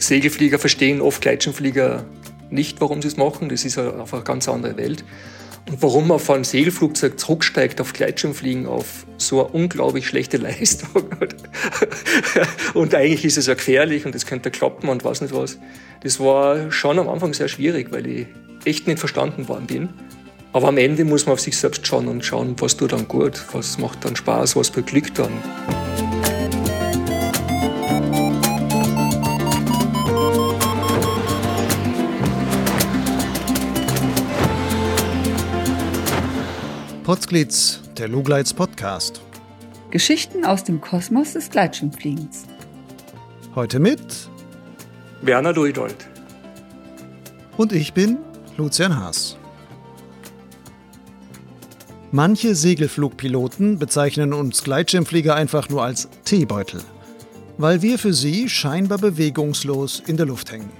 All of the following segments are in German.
Segelflieger verstehen oft Gleitschirmflieger nicht, warum sie es machen. Das ist einfach eine ganz andere Welt. Und warum man von einem Segelflugzeug zurücksteigt auf Gleitschirmfliegen auf so eine unglaublich schlechte Leistung. und eigentlich ist es ja gefährlich und es könnte klappen und was nicht was. Das war schon am Anfang sehr schwierig, weil ich echt nicht verstanden worden bin. Aber am Ende muss man auf sich selbst schauen und schauen, was tut dann gut, was macht dann Spaß, was beglückt dann. Potsglitz, der Lugleits Podcast. Geschichten aus dem Kosmos des Gleitschirmfliegens. Heute mit Werner Luidold. Und ich bin Lucian Haas. Manche Segelflugpiloten bezeichnen uns Gleitschirmflieger einfach nur als Teebeutel, weil wir für sie scheinbar bewegungslos in der Luft hängen.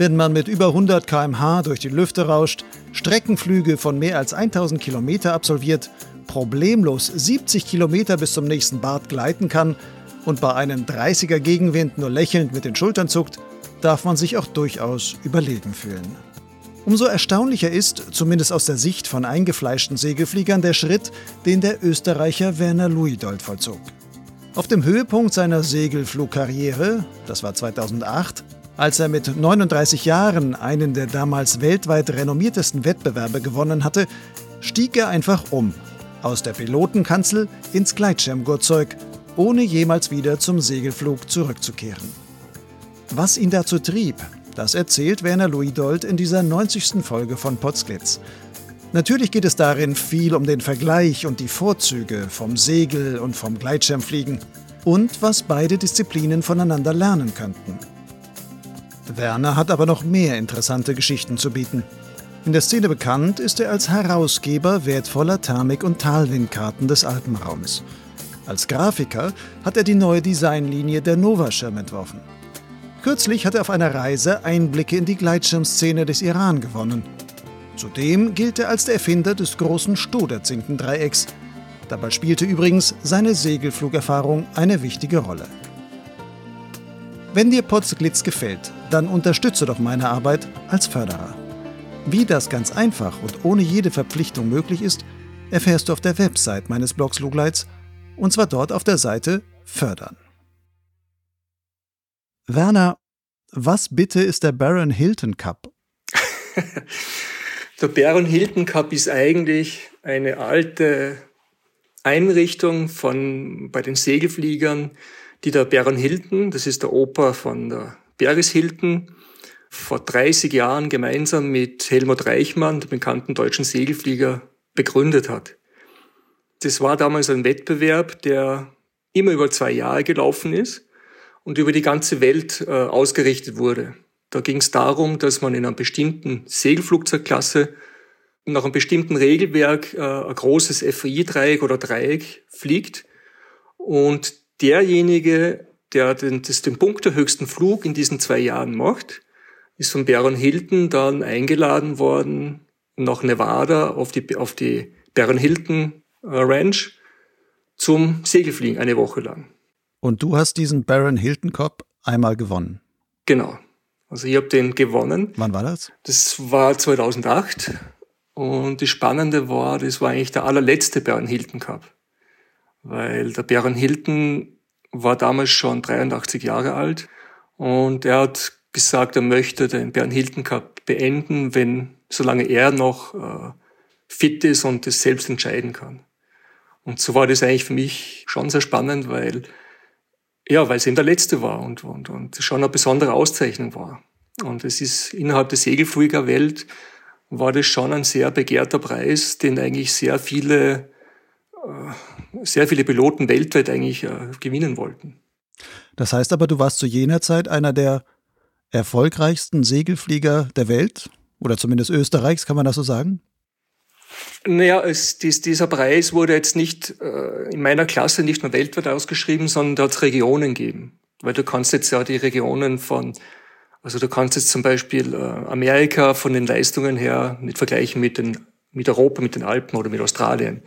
Wenn man mit über 100 km/h durch die Lüfte rauscht, Streckenflüge von mehr als 1000 Kilometer absolviert, problemlos 70 Kilometer bis zum nächsten Bad gleiten kann und bei einem 30er Gegenwind nur lächelnd mit den Schultern zuckt, darf man sich auch durchaus überlegen fühlen. Umso erstaunlicher ist, zumindest aus der Sicht von eingefleischten Segelfliegern, der Schritt, den der Österreicher Werner Luidold vollzog. Auf dem Höhepunkt seiner Segelflugkarriere, das war 2008, als er mit 39 Jahren einen der damals weltweit renommiertesten Wettbewerbe gewonnen hatte, stieg er einfach um. Aus der Pilotenkanzel ins Gleitschirmgurtzeug, ohne jemals wieder zum Segelflug zurückzukehren. Was ihn dazu trieb, das erzählt Werner Luidold in dieser 90. Folge von Potsglitz. Natürlich geht es darin viel um den Vergleich und die Vorzüge vom Segel und vom Gleitschirmfliegen und was beide Disziplinen voneinander lernen könnten. Werner hat aber noch mehr interessante Geschichten zu bieten. In der Szene bekannt ist er als Herausgeber wertvoller Thermik- und Talwindkarten des Alpenraums. Als Grafiker hat er die neue Designlinie der Nova-Schirm entworfen. Kürzlich hat er auf einer Reise Einblicke in die Gleitschirmszene des Iran gewonnen. Zudem gilt er als der Erfinder des großen Stoderzinkendreiecks. Dabei spielte übrigens seine Segelflugerfahrung eine wichtige Rolle. Wenn dir Potsglitz gefällt, dann unterstütze doch meine Arbeit als Förderer. Wie das ganz einfach und ohne jede Verpflichtung möglich ist, erfährst du auf der Website meines Blogs Lugleits und zwar dort auf der Seite Fördern. Werner, was bitte ist der Baron Hilton Cup? der Baron Hilton Cup ist eigentlich eine alte Einrichtung von bei den Segelfliegern, die der Baron Hilton, das ist der Opa von der Beris Hilton, vor 30 Jahren gemeinsam mit Helmut Reichmann, dem bekannten deutschen Segelflieger, begründet hat. Das war damals ein Wettbewerb, der immer über zwei Jahre gelaufen ist und über die ganze Welt äh, ausgerichtet wurde. Da ging es darum, dass man in einer bestimmten Segelflugzeugklasse nach einem bestimmten Regelwerk äh, ein großes FI-Dreieck oder Dreieck fliegt und derjenige, der den, das, den Punkt der höchsten Flug in diesen zwei Jahren macht, ist von Baron Hilton dann eingeladen worden nach Nevada auf die, auf die Baron Hilton äh, Ranch zum Segelfliegen eine Woche lang. Und du hast diesen Baron Hilton Cup einmal gewonnen. Genau. Also ich habe den gewonnen. Wann war das? Das war 2008. Und das Spannende war, das war eigentlich der allerletzte Baron Hilton Cup. Weil der Baron Hilton war damals schon 83 Jahre alt und er hat gesagt, er möchte den Baron Hilton Cup beenden, wenn, solange er noch äh, fit ist und es selbst entscheiden kann. Und so war das eigentlich für mich schon sehr spannend, weil ja, weil es eben der letzte war und, und, und schon eine besondere Auszeichnung war. Und es ist innerhalb der Segelfliegerwelt war das schon ein sehr begehrter Preis, den eigentlich sehr viele, äh, sehr viele Piloten weltweit eigentlich äh, gewinnen wollten. Das heißt aber, du warst zu jener Zeit einer der erfolgreichsten Segelflieger der Welt oder zumindest Österreichs, kann man das so sagen? Naja, es, dies, dieser Preis wurde jetzt nicht äh, in meiner Klasse nicht nur weltweit ausgeschrieben, sondern da hat es Regionen gegeben. Weil du kannst jetzt ja die Regionen von, also du kannst jetzt zum Beispiel äh, Amerika von den Leistungen her nicht vergleichen mit, den, mit Europa, mit den Alpen oder mit Australien.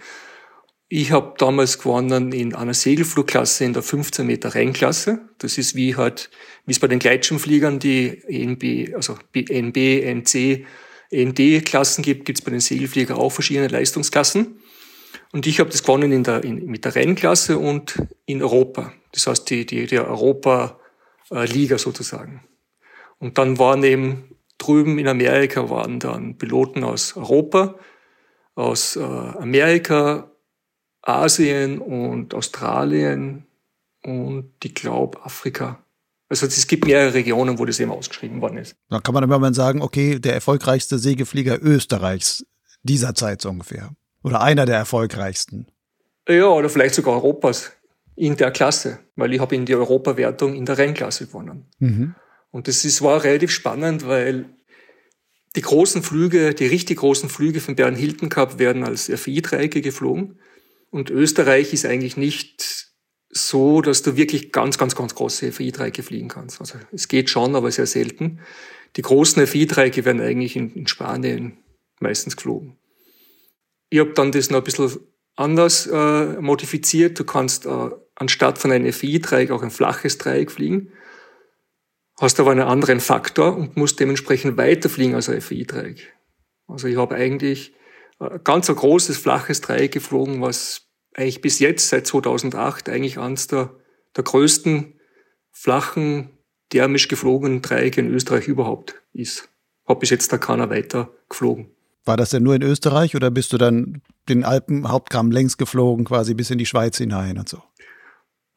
Ich habe damals gewonnen in einer Segelflugklasse in der 15 Meter Rennklasse. Das ist wie halt, wie es bei den Gleitschirmfliegern die ENB, also NB, NC, END-Klassen gibt, gibt es bei den Segelfliegern auch verschiedene Leistungsklassen. Und ich habe das gewonnen in der, in, mit der Rennklasse und in Europa. Das heißt, die, die, die Europa-Liga sozusagen. Und dann waren eben drüben in Amerika waren dann Piloten aus Europa, aus äh, Amerika, Asien und Australien und ich glaube Afrika. Also es gibt mehrere Regionen, wo das eben ausgeschrieben worden ist. Da kann man immer mal sagen, okay, der erfolgreichste Segelflieger Österreichs dieser Zeit so ungefähr. Oder einer der erfolgreichsten. Ja, oder vielleicht sogar Europas in der Klasse, weil ich habe in die Europawertung in der Rennklasse gewonnen. Mhm. Und das ist, war relativ spannend, weil die großen Flüge, die richtig großen Flüge von Bern Hilton Cup werden als FI-Dreiecke geflogen. Und Österreich ist eigentlich nicht so, dass du wirklich ganz, ganz, ganz große FI-Dreiecke fliegen kannst. Also es geht schon, aber sehr selten. Die großen FI-Dreiecke werden eigentlich in, in, Spanien meistens geflogen. Ich habe dann das noch ein bisschen anders äh, modifiziert. Du kannst äh, anstatt von einem FI-Dreieck auch ein flaches Dreieck fliegen, hast aber einen anderen Faktor und musst dementsprechend weiter fliegen als ein FI-Dreieck. Also ich habe eigentlich ganz ein großes, flaches Dreieck geflogen, was eigentlich bis jetzt, seit 2008, eigentlich eines der, der größten flachen, thermisch geflogenen Dreiecke in Österreich überhaupt ist. Hab bis jetzt da keiner weiter geflogen. War das denn nur in Österreich oder bist du dann den Alpenhauptkamm längs geflogen, quasi bis in die Schweiz hinein und so?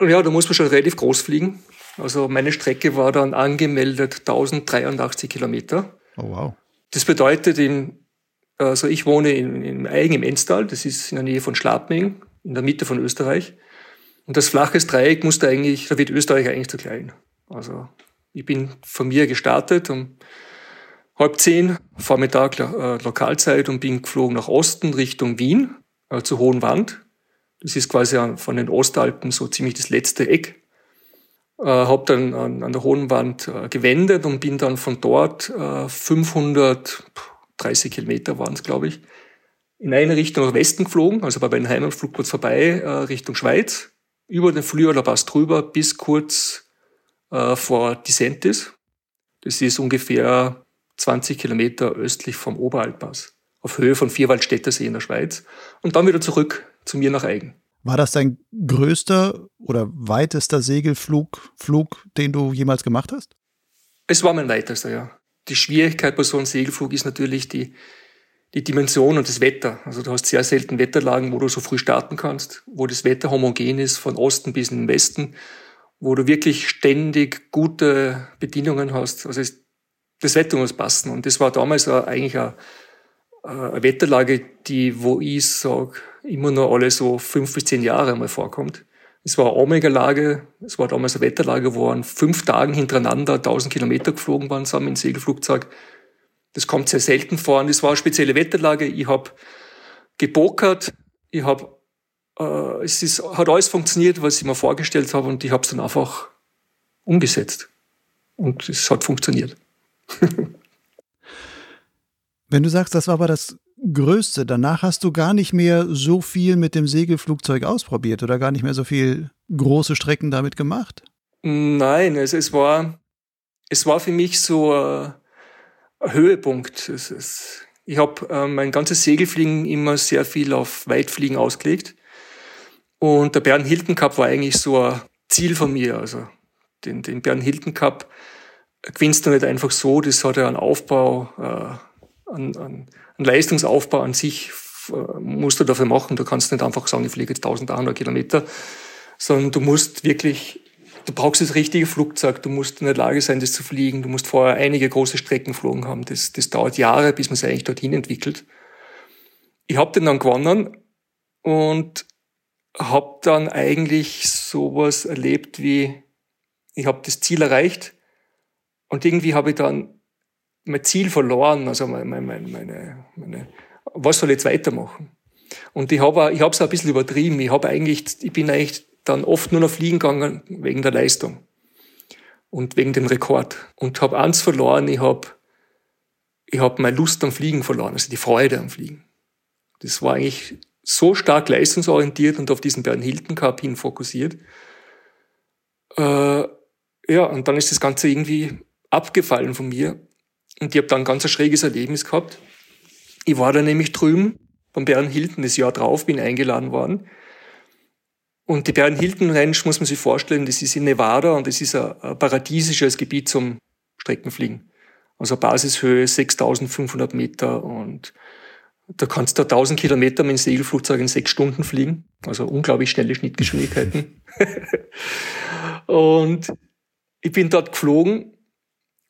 Ja, da muss man schon relativ groß fliegen. Also meine Strecke war dann angemeldet 1083 Kilometer. Oh wow. Das bedeutet, in also ich wohne in, in Eigen im Enstal, das ist in der Nähe von Schladming, in der Mitte von Österreich. Und das flaches Dreieck musste eigentlich, da wird Österreich eigentlich zu klein. Also ich bin von mir gestartet um halb zehn Vormittag äh, Lokalzeit und bin geflogen nach Osten Richtung Wien äh, zur Hohen Wand. Das ist quasi von den Ostalpen so ziemlich das letzte Eck. Äh, habe dann an, an, der Hohen Wand äh, gewendet und bin dann von dort äh, 500 30 Kilometer waren es, glaube ich, in eine Richtung nach Westen geflogen, also bei meinem Heimatflug kurz vorbei, äh, Richtung Schweiz, über den Flüger Pass drüber bis kurz äh, vor Disentis. Das ist ungefähr 20 Kilometer östlich vom Oberalpass, auf Höhe von Vierwaldstättersee in der Schweiz und dann wieder zurück zu mir nach Eigen. War das dein größter oder weitester Segelflug, Flug, den du jemals gemacht hast? Es war mein weitester, ja die Schwierigkeit bei so einem Segelflug ist natürlich die, die Dimension und das Wetter. Also du hast sehr selten Wetterlagen, wo du so früh starten kannst, wo das Wetter homogen ist, von Osten bis in den Westen, wo du wirklich ständig gute Bedingungen hast. Also das Wetter muss passen. Und das war damals eigentlich eine, eine Wetterlage, die, wo ich sage, immer nur alle so fünf bis zehn Jahre mal vorkommt. Es war eine Omega-Lage, es war damals eine Wetterlage, wo an fünf Tagen hintereinander 1000 Kilometer geflogen waren, zusammen im Segelflugzeug. Das kommt sehr selten vor und es war eine spezielle Wetterlage. Ich habe gebokert, ich habe, äh, es ist, hat alles funktioniert, was ich mir vorgestellt habe und ich habe es dann einfach umgesetzt. Und es hat funktioniert. Wenn du sagst, das war aber das Größte. Danach hast du gar nicht mehr so viel mit dem Segelflugzeug ausprobiert oder gar nicht mehr so viel große Strecken damit gemacht? Nein, es, es war, es war für mich so ein, ein Höhepunkt. Es, es, ich habe äh, mein ganzes Segelfliegen immer sehr viel auf Weitfliegen ausgelegt. Und der Bern Hilton Cup war eigentlich so ein Ziel von mir. Also den, den Bern Hilton Cup gewinnst du nicht einfach so, das hat ja einen Aufbau, äh, an, an ein Leistungsaufbau an sich äh, musst du dafür machen. Du kannst nicht einfach sagen, ich fliege jetzt 1800 Kilometer, sondern du musst wirklich, du brauchst das richtige Flugzeug, du musst in der Lage sein, das zu fliegen, du musst vorher einige große Strecken geflogen haben. Das, das dauert Jahre, bis man sich eigentlich dorthin entwickelt. Ich habe den dann gewonnen und habe dann eigentlich sowas erlebt wie, ich habe das Ziel erreicht und irgendwie habe ich dann mein Ziel verloren, also meine, meine, meine, meine was soll ich jetzt weitermachen? Und ich habe ich es ein bisschen übertrieben. Ich habe eigentlich, ich bin eigentlich dann oft nur noch fliegen gegangen wegen der Leistung und wegen dem Rekord und habe eins verloren. Ich habe ich habe meine Lust am Fliegen verloren, also die Freude am Fliegen. Das war eigentlich so stark leistungsorientiert und auf diesen Bernhilton Cup hin fokussiert. Äh, ja, und dann ist das Ganze irgendwie abgefallen von mir. Und ich habe dann ein ganz schräges Erlebnis gehabt. Ich war da nämlich drüben beim Bernhilton das Jahr drauf, bin eingeladen worden. Und die Bernhilton Ranch muss man sich vorstellen, das ist in Nevada und das ist ein paradiesisches Gebiet zum Streckenfliegen. Also Basishöhe 6500 Meter und da kannst du 1000 Kilometer mit dem Segelflugzeug in sechs Stunden fliegen. Also unglaublich schnelle Schnittgeschwindigkeiten. und ich bin dort geflogen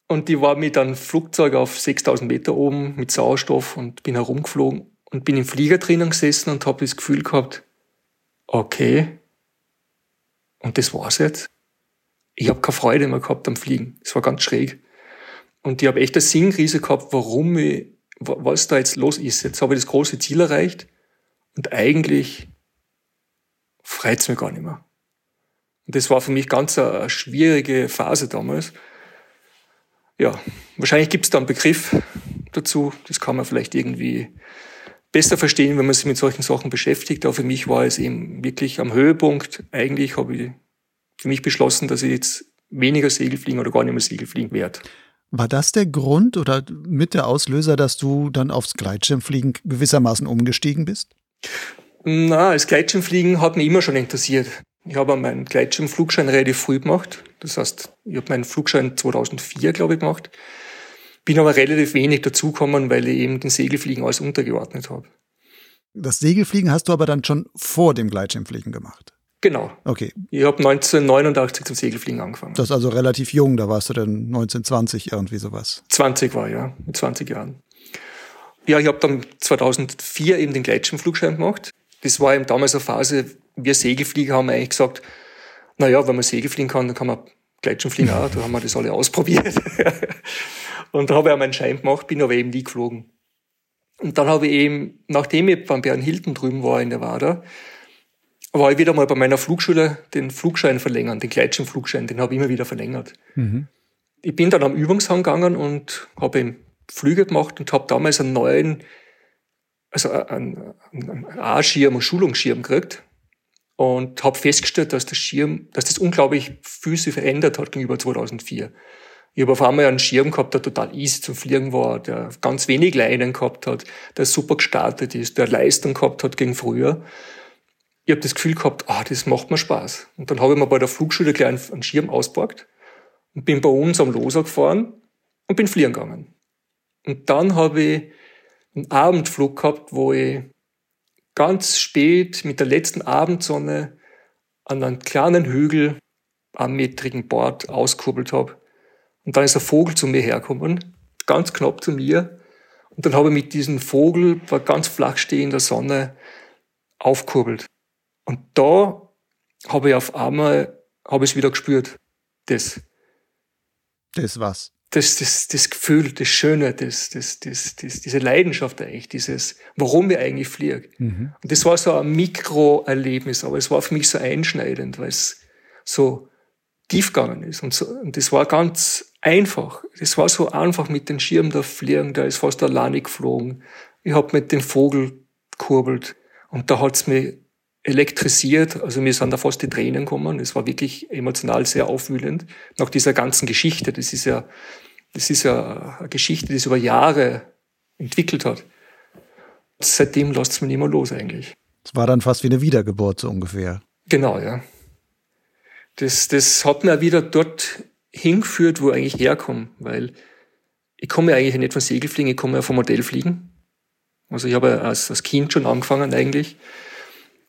und ich war mit einem Flugzeug auf 6000 Meter oben mit Sauerstoff und bin herumgeflogen und bin im Flieger drinnen gesessen und habe das Gefühl gehabt, okay, und das war's jetzt. Ich habe keine Freude mehr gehabt am Fliegen. Es war ganz schräg. Und ich habe echt eine Sinnkrise gehabt, warum ich, was da jetzt los ist. Jetzt habe ich das große Ziel erreicht und eigentlich freut's mir gar nicht mehr. Und das war für mich ganz eine schwierige Phase damals. Ja, wahrscheinlich gibt es da einen Begriff dazu. Das kann man vielleicht irgendwie besser verstehen, wenn man sich mit solchen Sachen beschäftigt. Aber für mich war es eben wirklich am Höhepunkt. Eigentlich habe ich für mich beschlossen, dass ich jetzt weniger Segel fliegen oder gar nicht mehr Segel fliegen werde. War das der Grund oder mit der Auslöser, dass du dann aufs Gleitschirmfliegen gewissermaßen umgestiegen bist? Na, das Gleitschirmfliegen hat mich immer schon interessiert. Ich habe meinen Gleitschirmflugschein relativ früh gemacht. Das heißt, ich habe meinen Flugschein 2004, glaube ich, gemacht. Bin aber relativ wenig dazugekommen, weil ich eben den Segelfliegen alles untergeordnet habe. Das Segelfliegen hast du aber dann schon vor dem Gleitschirmfliegen gemacht? Genau. Okay. Ich habe 1989 zum Segelfliegen angefangen. Das ist also relativ jung, da warst du dann 1920 irgendwie sowas. 20 war ja, mit 20 Jahren. Ja, ich habe dann 2004 eben den Gleitschirmflugschein gemacht. Das war eben damals eine Phase, wir Segelflieger haben eigentlich gesagt, na ja, wenn man Segel fliegen kann, dann kann man Gleitschirmfliegen auch. Da haben wir das alle ausprobiert. Und da habe ich auch meinen Schein gemacht, bin aber eben nie geflogen. Und dann habe ich eben, nachdem ich beim Bernhilton drüben war in der Wada, war ich wieder mal bei meiner Flugschule den Flugschein verlängern, den Gleitschirmflugschein, den habe ich immer wieder verlängert. Mhm. Ich bin dann am Übungshang gegangen und habe eben Flüge gemacht und habe damals einen neuen, also einen, einen A-Schirm und Schulungsschirm gekriegt und habe festgestellt, dass der Schirm, dass das unglaublich viel sich verändert hat gegenüber 2004. Ich habe auf einmal einen Schirm gehabt, der total easy zum Fliegen war, der ganz wenig Leinen gehabt hat, der super gestartet ist, der Leistung gehabt hat gegen früher. Ich habe das Gefühl gehabt, ah, das macht mir Spaß. Und dann habe ich mir bei der Flugschule gleich einen Schirm ausgepackt und bin bei uns am Loser gefahren und bin fliegen gegangen. Und dann habe ich einen Abendflug gehabt, wo ich ganz spät mit der letzten Abendsonne an einem kleinen Hügel am metrigen Bord auskurbelt habe und dann ist ein Vogel zu mir hergekommen, ganz knapp zu mir. Und dann habe ich mit diesem Vogel bei ganz flach stehender Sonne aufkurbelt. Und da habe ich auf einmal, habe ich es wieder gespürt. Das. Das was? Das, das, das Gefühl, das Schöne, das, das, das, das, diese Leidenschaft eigentlich, dieses, warum wir eigentlich fliegen. Mhm. Und das war so ein Mikroerlebnis, aber es war für mich so einschneidend, weil es so tief gegangen ist. Und, so, und das war ganz einfach. Das war so einfach mit dem Schirm da fliegen, der ist fast alleine geflogen. Ich hab mit dem Vogel kurbelt und da hat's mich elektrisiert. Also mir sind da fast die Tränen gekommen. Es war wirklich emotional sehr aufwühlend. Nach dieser ganzen Geschichte. Das ist ja, das ist ja eine Geschichte, die sich über Jahre entwickelt hat. Seitdem lässt es mich nicht mehr los eigentlich. Es war dann fast wie eine Wiedergeburt so ungefähr. Genau, ja. Das, das hat mir wieder dort hingeführt, wo ich eigentlich herkomme, weil ich komme ja eigentlich nicht von Segelfliegen, ich komme ja vom Modellfliegen. Also ich habe als, als Kind schon angefangen eigentlich.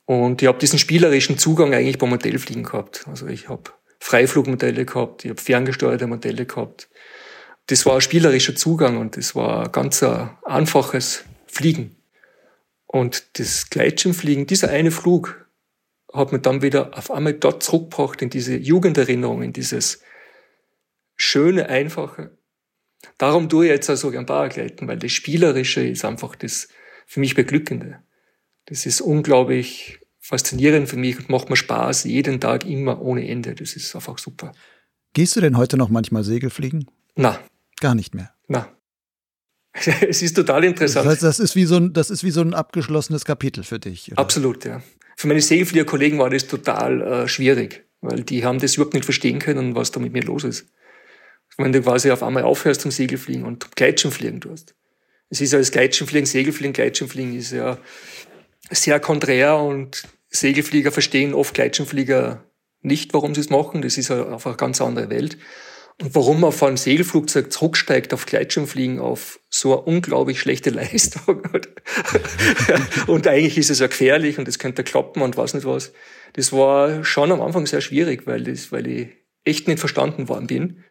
Und ich habe diesen spielerischen Zugang eigentlich beim Modellfliegen gehabt. Also ich habe Freiflugmodelle gehabt, ich habe ferngesteuerte Modelle gehabt. Das war ein spielerischer Zugang und das war ein ganz einfaches Fliegen. Und das Gleitschirmfliegen, dieser eine Flug, hat mich dann wieder auf einmal dort zurückgebracht in diese Jugenderinnerung, in dieses schöne, einfache. Darum tue ich jetzt also gern Paragleiten, weil das Spielerische ist einfach das für mich Beglückende. Das ist unglaublich faszinierend für mich und macht mir Spaß, jeden Tag immer ohne Ende. Das ist einfach super. Gehst du denn heute noch manchmal Segelfliegen? Na. Gar nicht mehr? Na. es ist total interessant. Das heißt, das ist wie so ein, das ist wie so ein abgeschlossenes Kapitel für dich. Oder? Absolut, ja. Für meine Segelfliegerkollegen war das total äh, schwierig, weil die haben das überhaupt nicht verstehen können, was da mit mir los ist. Wenn du quasi auf einmal aufhörst zum Segelfliegen und Gleitschirmfliegen tust. Es ist ja das Gleitschirmfliegen, Segelfliegen, Gleitschirmfliegen ist ja sehr konträr und Segelflieger verstehen oft Gleitschirmflieger nicht, warum sie es machen. Das ist einfach eine ganz andere Welt. Und warum man von einem Segelflugzeug zurücksteigt auf Gleitschirmfliegen auf so eine unglaublich schlechte Leistung. und eigentlich ist es ja gefährlich und es könnte klappen und was nicht was. Das war schon am Anfang sehr schwierig, weil, das, weil ich echt nicht verstanden worden bin.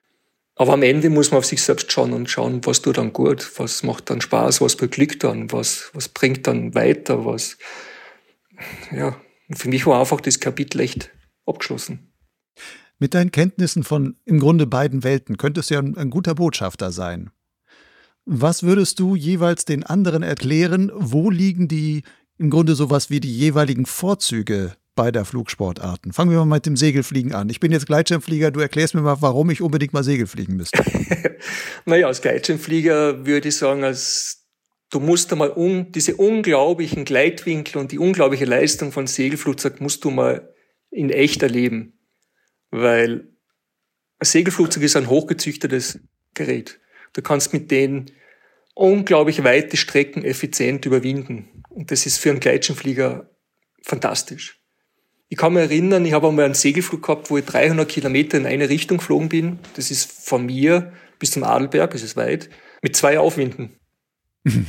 Aber am Ende muss man auf sich selbst schauen und schauen, was tut dann gut, was macht dann Spaß, was beglückt dann, was, was bringt dann weiter, was, ja. für mich war einfach das Kapitel echt abgeschlossen. Mit deinen Kenntnissen von im Grunde beiden Welten könntest du ja ein, ein guter Botschafter sein. Was würdest du jeweils den anderen erklären? Wo liegen die im Grunde sowas wie die jeweiligen Vorzüge beider Flugsportarten? Fangen wir mal mit dem Segelfliegen an. Ich bin jetzt Gleitschirmflieger, du erklärst mir mal, warum ich unbedingt mal Segel fliegen müsste. naja, als Gleitschirmflieger würde ich sagen, als du musst einmal um, diese unglaublichen Gleitwinkel und die unglaubliche Leistung von Segelflugzeug musst du mal in echt erleben weil ein Segelflugzeug ist ein hochgezüchtetes Gerät. Du kannst mit denen unglaublich weite Strecken effizient überwinden. Und das ist für einen Gleitschirmflieger fantastisch. Ich kann mich erinnern, ich habe einmal einen Segelflug gehabt, wo ich 300 Kilometer in eine Richtung geflogen bin. Das ist von mir bis zum Adelberg, das ist weit, mit zwei Aufwinden.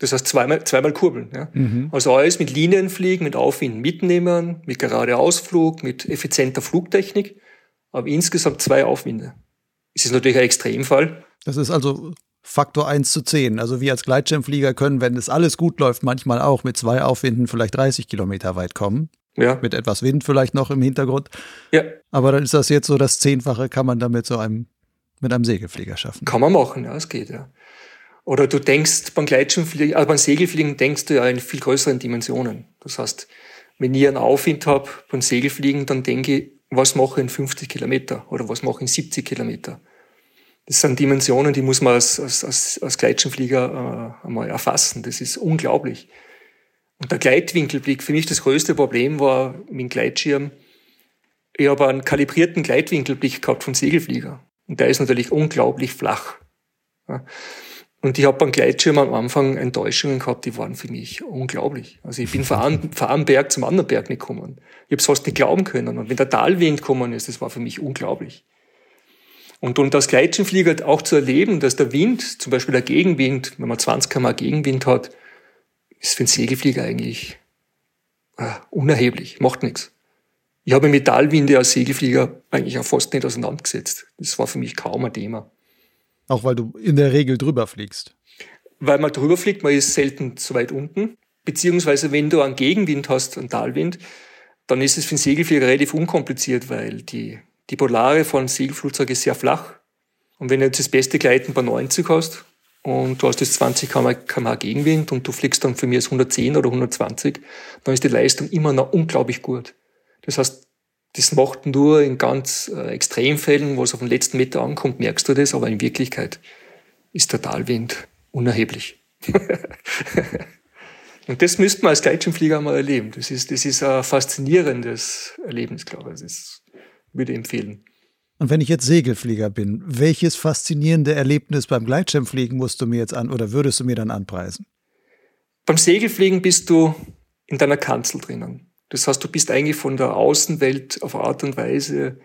Das heißt zweimal, zweimal kurbeln. Ja. Mhm. Also alles mit Linienfliegen, mit Aufwinden mitnehmen, mit geradeausflug, mit effizienter Flugtechnik, aber insgesamt zwei Aufwinde. Es ist natürlich ein Extremfall. Das ist also Faktor 1 zu 10. Also wir als Gleitschirmflieger können, wenn es alles gut läuft, manchmal auch mit zwei Aufwinden vielleicht 30 Kilometer weit kommen. Ja. Mit etwas Wind vielleicht noch im Hintergrund. Ja. Aber dann ist das jetzt so das Zehnfache, kann man damit so einem, mit einem Segelflieger schaffen. Kann man machen, ja, es geht, ja. Oder du denkst beim Gleitschirmfliegen, also beim Segelfliegen denkst du ja in viel größeren Dimensionen. Das heißt, wenn ich einen Aufwind habe beim Segelfliegen, dann denke ich, was mache ich in 50 Kilometer oder was mache ich in 70 Kilometer. Das sind Dimensionen, die muss man als, als, als, als Gleitschirmflieger äh, einmal erfassen. Das ist unglaublich. Und der Gleitwinkelblick, für mich das größte Problem war mit dem Gleitschirm, ich habe einen kalibrierten Gleitwinkelblick gehabt von Segelflieger. Und der ist natürlich unglaublich flach. Und ich habe beim Gleitschirm am Anfang Enttäuschungen gehabt, die waren für mich unglaublich. Also ich bin von einem, von einem Berg zum anderen Berg nicht gekommen. Ich habe es fast nicht glauben können. Und wenn der Talwind gekommen ist, das war für mich unglaublich. Und, und als Gleitschirmflieger auch zu erleben, dass der Wind, zum Beispiel der Gegenwind, wenn man 20 km Gegenwind hat, ist für einen Segelflieger eigentlich äh, unerheblich, macht nichts. Ich habe mit Talwinde als Segelflieger eigentlich auch fast nicht auseinandergesetzt. Das war für mich kaum ein Thema. Auch weil du in der Regel drüber fliegst. Weil man drüber fliegt, man ist selten so weit unten. Beziehungsweise wenn du einen Gegenwind hast, einen Talwind, dann ist es für einen Segelflieger relativ unkompliziert, weil die, die Polare von einem Segelflugzeug ist sehr flach. Und wenn du jetzt das beste Gleiten bei 90 hast und du hast jetzt 20 km Gegenwind und du fliegst dann für mich 110 oder 120, dann ist die Leistung immer noch unglaublich gut. Das heißt, das macht nur in ganz äh, Extremfällen, wo es auf den letzten Meter ankommt, merkst du das, aber in Wirklichkeit ist der Talwind unerheblich. Und das müsste man als Gleitschirmflieger mal erleben. Das ist, das ist ein faszinierendes Erlebnis, glaube ich. Das würde ich empfehlen. Und wenn ich jetzt Segelflieger bin, welches faszinierende Erlebnis beim Gleitschirmfliegen musst du mir jetzt an oder würdest du mir dann anpreisen? Beim Segelfliegen bist du in deiner Kanzel drinnen. Das heißt, du bist eigentlich von der Außenwelt auf Art und Weise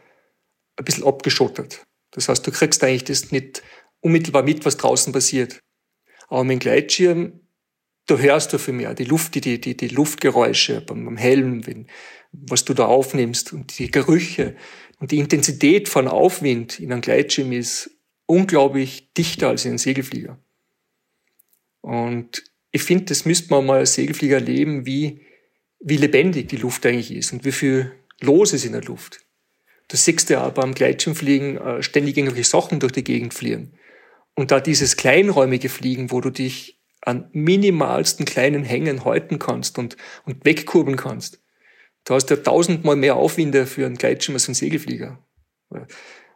ein bisschen abgeschottet. Das heißt, du kriegst eigentlich das nicht unmittelbar mit, was draußen passiert. Aber mit dem Gleitschirm, da hörst du viel mehr. Die Luft, die, die, die Luftgeräusche beim, beim Helm, wenn, was du da aufnimmst und die Gerüche und die Intensität von Aufwind in einem Gleitschirm ist unglaublich dichter als in einem Segelflieger. Und ich finde, das müsste man mal als Segelflieger erleben, wie, wie lebendig die Luft eigentlich ist und wie viel los ist in der Luft. Du siehst ja beim Gleitschirmfliegen äh, ständig irgendwelche Sachen durch die Gegend fliegen. Und da dieses kleinräumige Fliegen, wo du dich an minimalsten kleinen Hängen halten kannst und, und wegkurbeln kannst. Du hast ja tausendmal mehr Aufwinde für einen Gleitschirm als einen Segelflieger.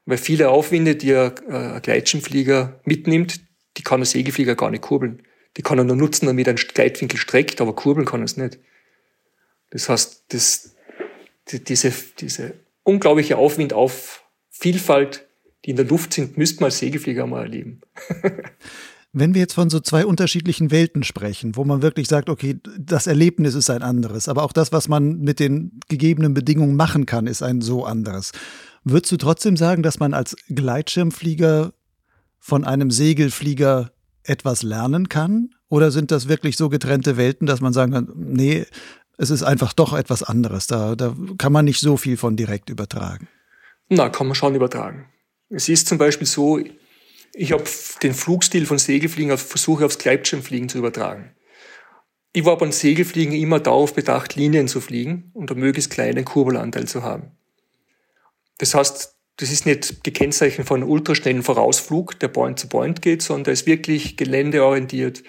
Weil viele Aufwinde, die ein Gleitschirmflieger mitnimmt, die kann der Segelflieger gar nicht kurbeln. Die kann er nur nutzen, damit er einen Gleitwinkel streckt, aber kurbeln kann er es nicht. Das heißt, das, die, diese, diese unglaubliche Aufwind auf Vielfalt, die in der Luft sind, müsste man als Segelflieger mal erleben. Wenn wir jetzt von so zwei unterschiedlichen Welten sprechen, wo man wirklich sagt, okay, das Erlebnis ist ein anderes, aber auch das, was man mit den gegebenen Bedingungen machen kann, ist ein so anderes. Würdest du trotzdem sagen, dass man als Gleitschirmflieger von einem Segelflieger etwas lernen kann? Oder sind das wirklich so getrennte Welten, dass man sagen kann, nee, es ist einfach doch etwas anderes. Da, da kann man nicht so viel von direkt übertragen. Na, kann man schon übertragen. Es ist zum Beispiel so, ich habe den Flugstil von Segelfliegen auf, versuche aufs Gleitschirmfliegen zu übertragen. Ich war beim Segelfliegen immer darauf bedacht, Linien zu fliegen und einen möglichst kleinen Kurbelanteil zu haben. Das heißt, das ist nicht gekennzeichnet von einem ultraschnellen Vorausflug, der Point zu Point geht, sondern der ist wirklich geländeorientiert,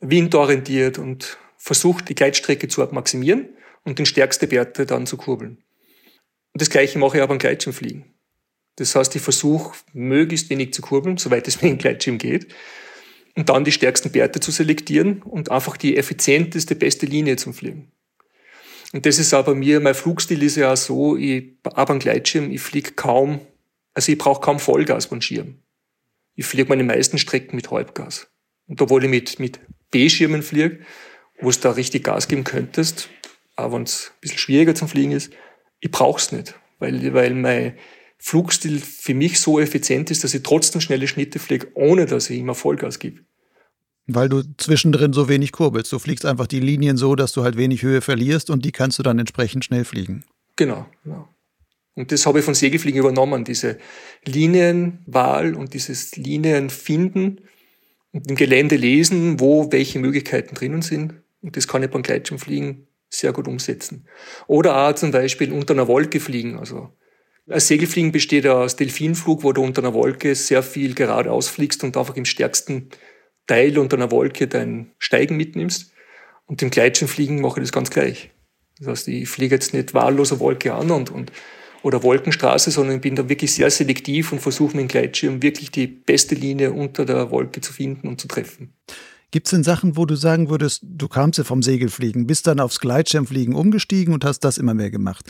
windorientiert und versucht, die Gleitstrecke zu maximieren und den stärksten Werte dann zu kurbeln. Und das Gleiche mache ich auch beim Gleitschirmfliegen. Das heißt, ich versuche, möglichst wenig zu kurbeln, soweit es mir im Gleitschirm geht, und dann die stärksten Werte zu selektieren und einfach die effizienteste, beste Linie zum Fliegen. Und das ist bei mir, mein Flugstil ist ja auch so, ich habe einen Gleitschirm, ich fliege kaum, also ich brauche kaum Vollgas beim Schirm. Ich fliege meine meisten Strecken mit Halbgas. Und obwohl ich mit, mit B-Schirmen fliege, wo es da richtig Gas geben könntest, auch wenn es ein bisschen schwieriger zum Fliegen ist, ich brauche es nicht, weil, weil mein Flugstil für mich so effizient ist, dass ich trotzdem schnelle Schnitte fliege, ohne dass ich immer Vollgas gebe. Weil du zwischendrin so wenig kurbelst. Du fliegst einfach die Linien so, dass du halt wenig Höhe verlierst und die kannst du dann entsprechend schnell fliegen. Genau, genau. Und das habe ich von Segelfliegen übernommen, diese Linienwahl und dieses Linienfinden und im Gelände lesen, wo welche Möglichkeiten drinnen sind. Und das kann ich beim Gleitschirmfliegen sehr gut umsetzen. Oder auch zum Beispiel unter einer Wolke fliegen. Also als Segelfliegen besteht aus Delfinflug, wo du unter einer Wolke sehr viel geradeaus fliegst und einfach im stärksten Teil unter einer Wolke dein Steigen mitnimmst. Und im Gleitschirmfliegen mache ich das ganz gleich. Das heißt, ich fliege jetzt nicht wahlloser Wolke an und, und oder Wolkenstraße, sondern bin da wirklich sehr selektiv und versuche mit dem Gleitschirm wirklich die beste Linie unter der Wolke zu finden und zu treffen. Gibt es denn Sachen, wo du sagen würdest, du kamst ja vom Segelfliegen, bist dann aufs Gleitschirmfliegen umgestiegen und hast das immer mehr gemacht?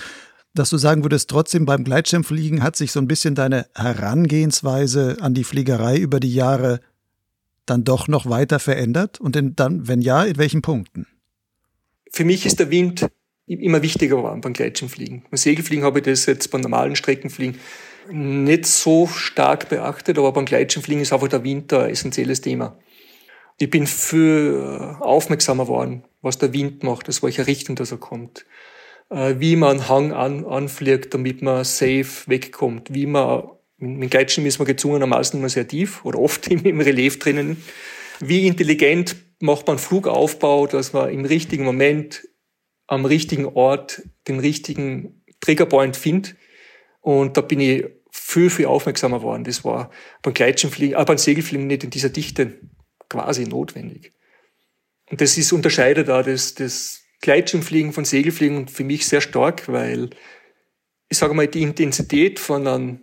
Dass du sagen würdest, trotzdem beim Gleitschirmfliegen hat sich so ein bisschen deine Herangehensweise an die Fliegerei über die Jahre dann doch noch weiter verändert? Und in, dann, wenn ja, in welchen Punkten? Für mich ist der Wind immer wichtiger geworden beim Gleitschirmfliegen. Beim Segelfliegen habe ich das jetzt beim normalen Streckenfliegen nicht so stark beachtet, aber beim Gleitschirmfliegen ist einfach der Wind ein essentielles Thema. Ich bin viel aufmerksamer geworden, was der Wind macht, aus welcher Richtung das er kommt, wie man Hang an, anfliegt, damit man safe wegkommt, wie man mit Gleitschirm ist man gezwungenermaßen immer sehr tief oder oft im, Relief drinnen. Wie intelligent macht man Flugaufbau, dass man im richtigen Moment am richtigen Ort den richtigen Triggerpoint findet. Und da bin ich viel, viel aufmerksamer geworden. Das war beim Gleitschirmfliegen, aber beim Segelfliegen nicht in dieser Dichte quasi notwendig. Und das ist unterscheidet auch das, das Gleitschirmfliegen von Segelfliegen für mich sehr stark, weil ich sage mal, die Intensität von einem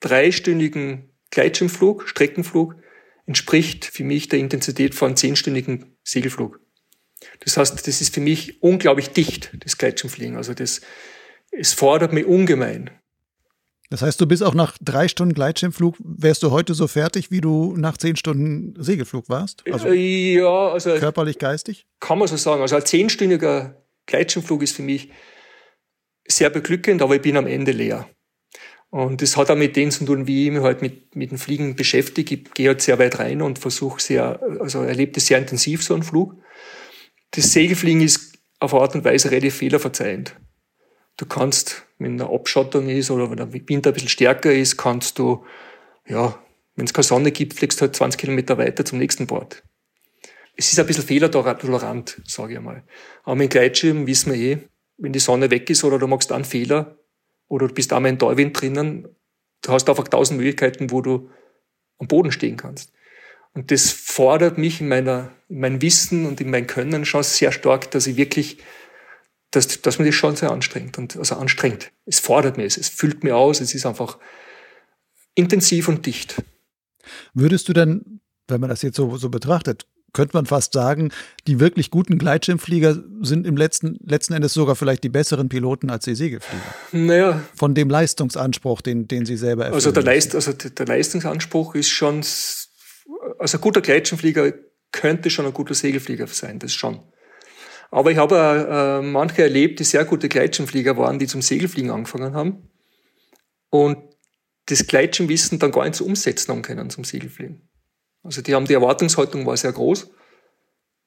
dreistündigen Gleitschirmflug, Streckenflug, entspricht für mich der Intensität von zehnstündigen Segelflug. Das heißt, das ist für mich unglaublich dicht, das Gleitschirmfliegen. Also das, es fordert mich ungemein. Das heißt, du bist auch nach drei Stunden Gleitschirmflug, wärst du heute so fertig, wie du nach zehn Stunden Segelflug warst? Also ja, also körperlich, geistig? Kann man so sagen. Also ein zehnstündiger Gleitschirmflug ist für mich sehr beglückend, aber ich bin am Ende leer. Und das hat auch mit dem zu tun, wie ich mich halt mit, mit dem Fliegen beschäftige. Ich gehe halt sehr weit rein und versuche sehr, also erlebe das sehr intensiv, so einen Flug. Das Segelfliegen ist auf eine Art und Weise relativ fehlerverzeihend. Du kannst, wenn eine Abschottung ist oder wenn der Wind ein bisschen stärker ist, kannst du, ja, wenn es keine Sonne gibt, fliegst du halt 20 Kilometer weiter zum nächsten Bord. Es ist ein bisschen fehlertolerant, sage ich einmal. Aber mit Gleitschirm wissen wir eh, wenn die Sonne weg ist oder du machst einen Fehler, oder du bist einmal in Teuwind drinnen, du hast einfach tausend Möglichkeiten, wo du am Boden stehen kannst. Und das fordert mich in meiner, in meinem Wissen und in meinem Können schon sehr stark, dass ich wirklich, dass, dass mir das schon sehr anstrengt und, also anstrengt. Es fordert mich, es, es füllt mir aus, es ist einfach intensiv und dicht. Würdest du dann wenn man das jetzt so, so betrachtet, könnte man fast sagen, die wirklich guten Gleitschirmflieger sind im letzten, letzten Endes sogar vielleicht die besseren Piloten als die Segelflieger. Naja. Von dem Leistungsanspruch, den, den sie selber erfüllen. Also der, Leist, also der Leistungsanspruch ist schon, also ein guter Gleitschirmflieger könnte schon ein guter Segelflieger sein, das schon. Aber ich habe äh, manche erlebt, die sehr gute Gleitschirmflieger waren, die zum Segelfliegen angefangen haben und das Gleitschirmwissen dann gar nicht so umsetzen haben können zum Segelfliegen. Also die haben die Erwartungshaltung war sehr groß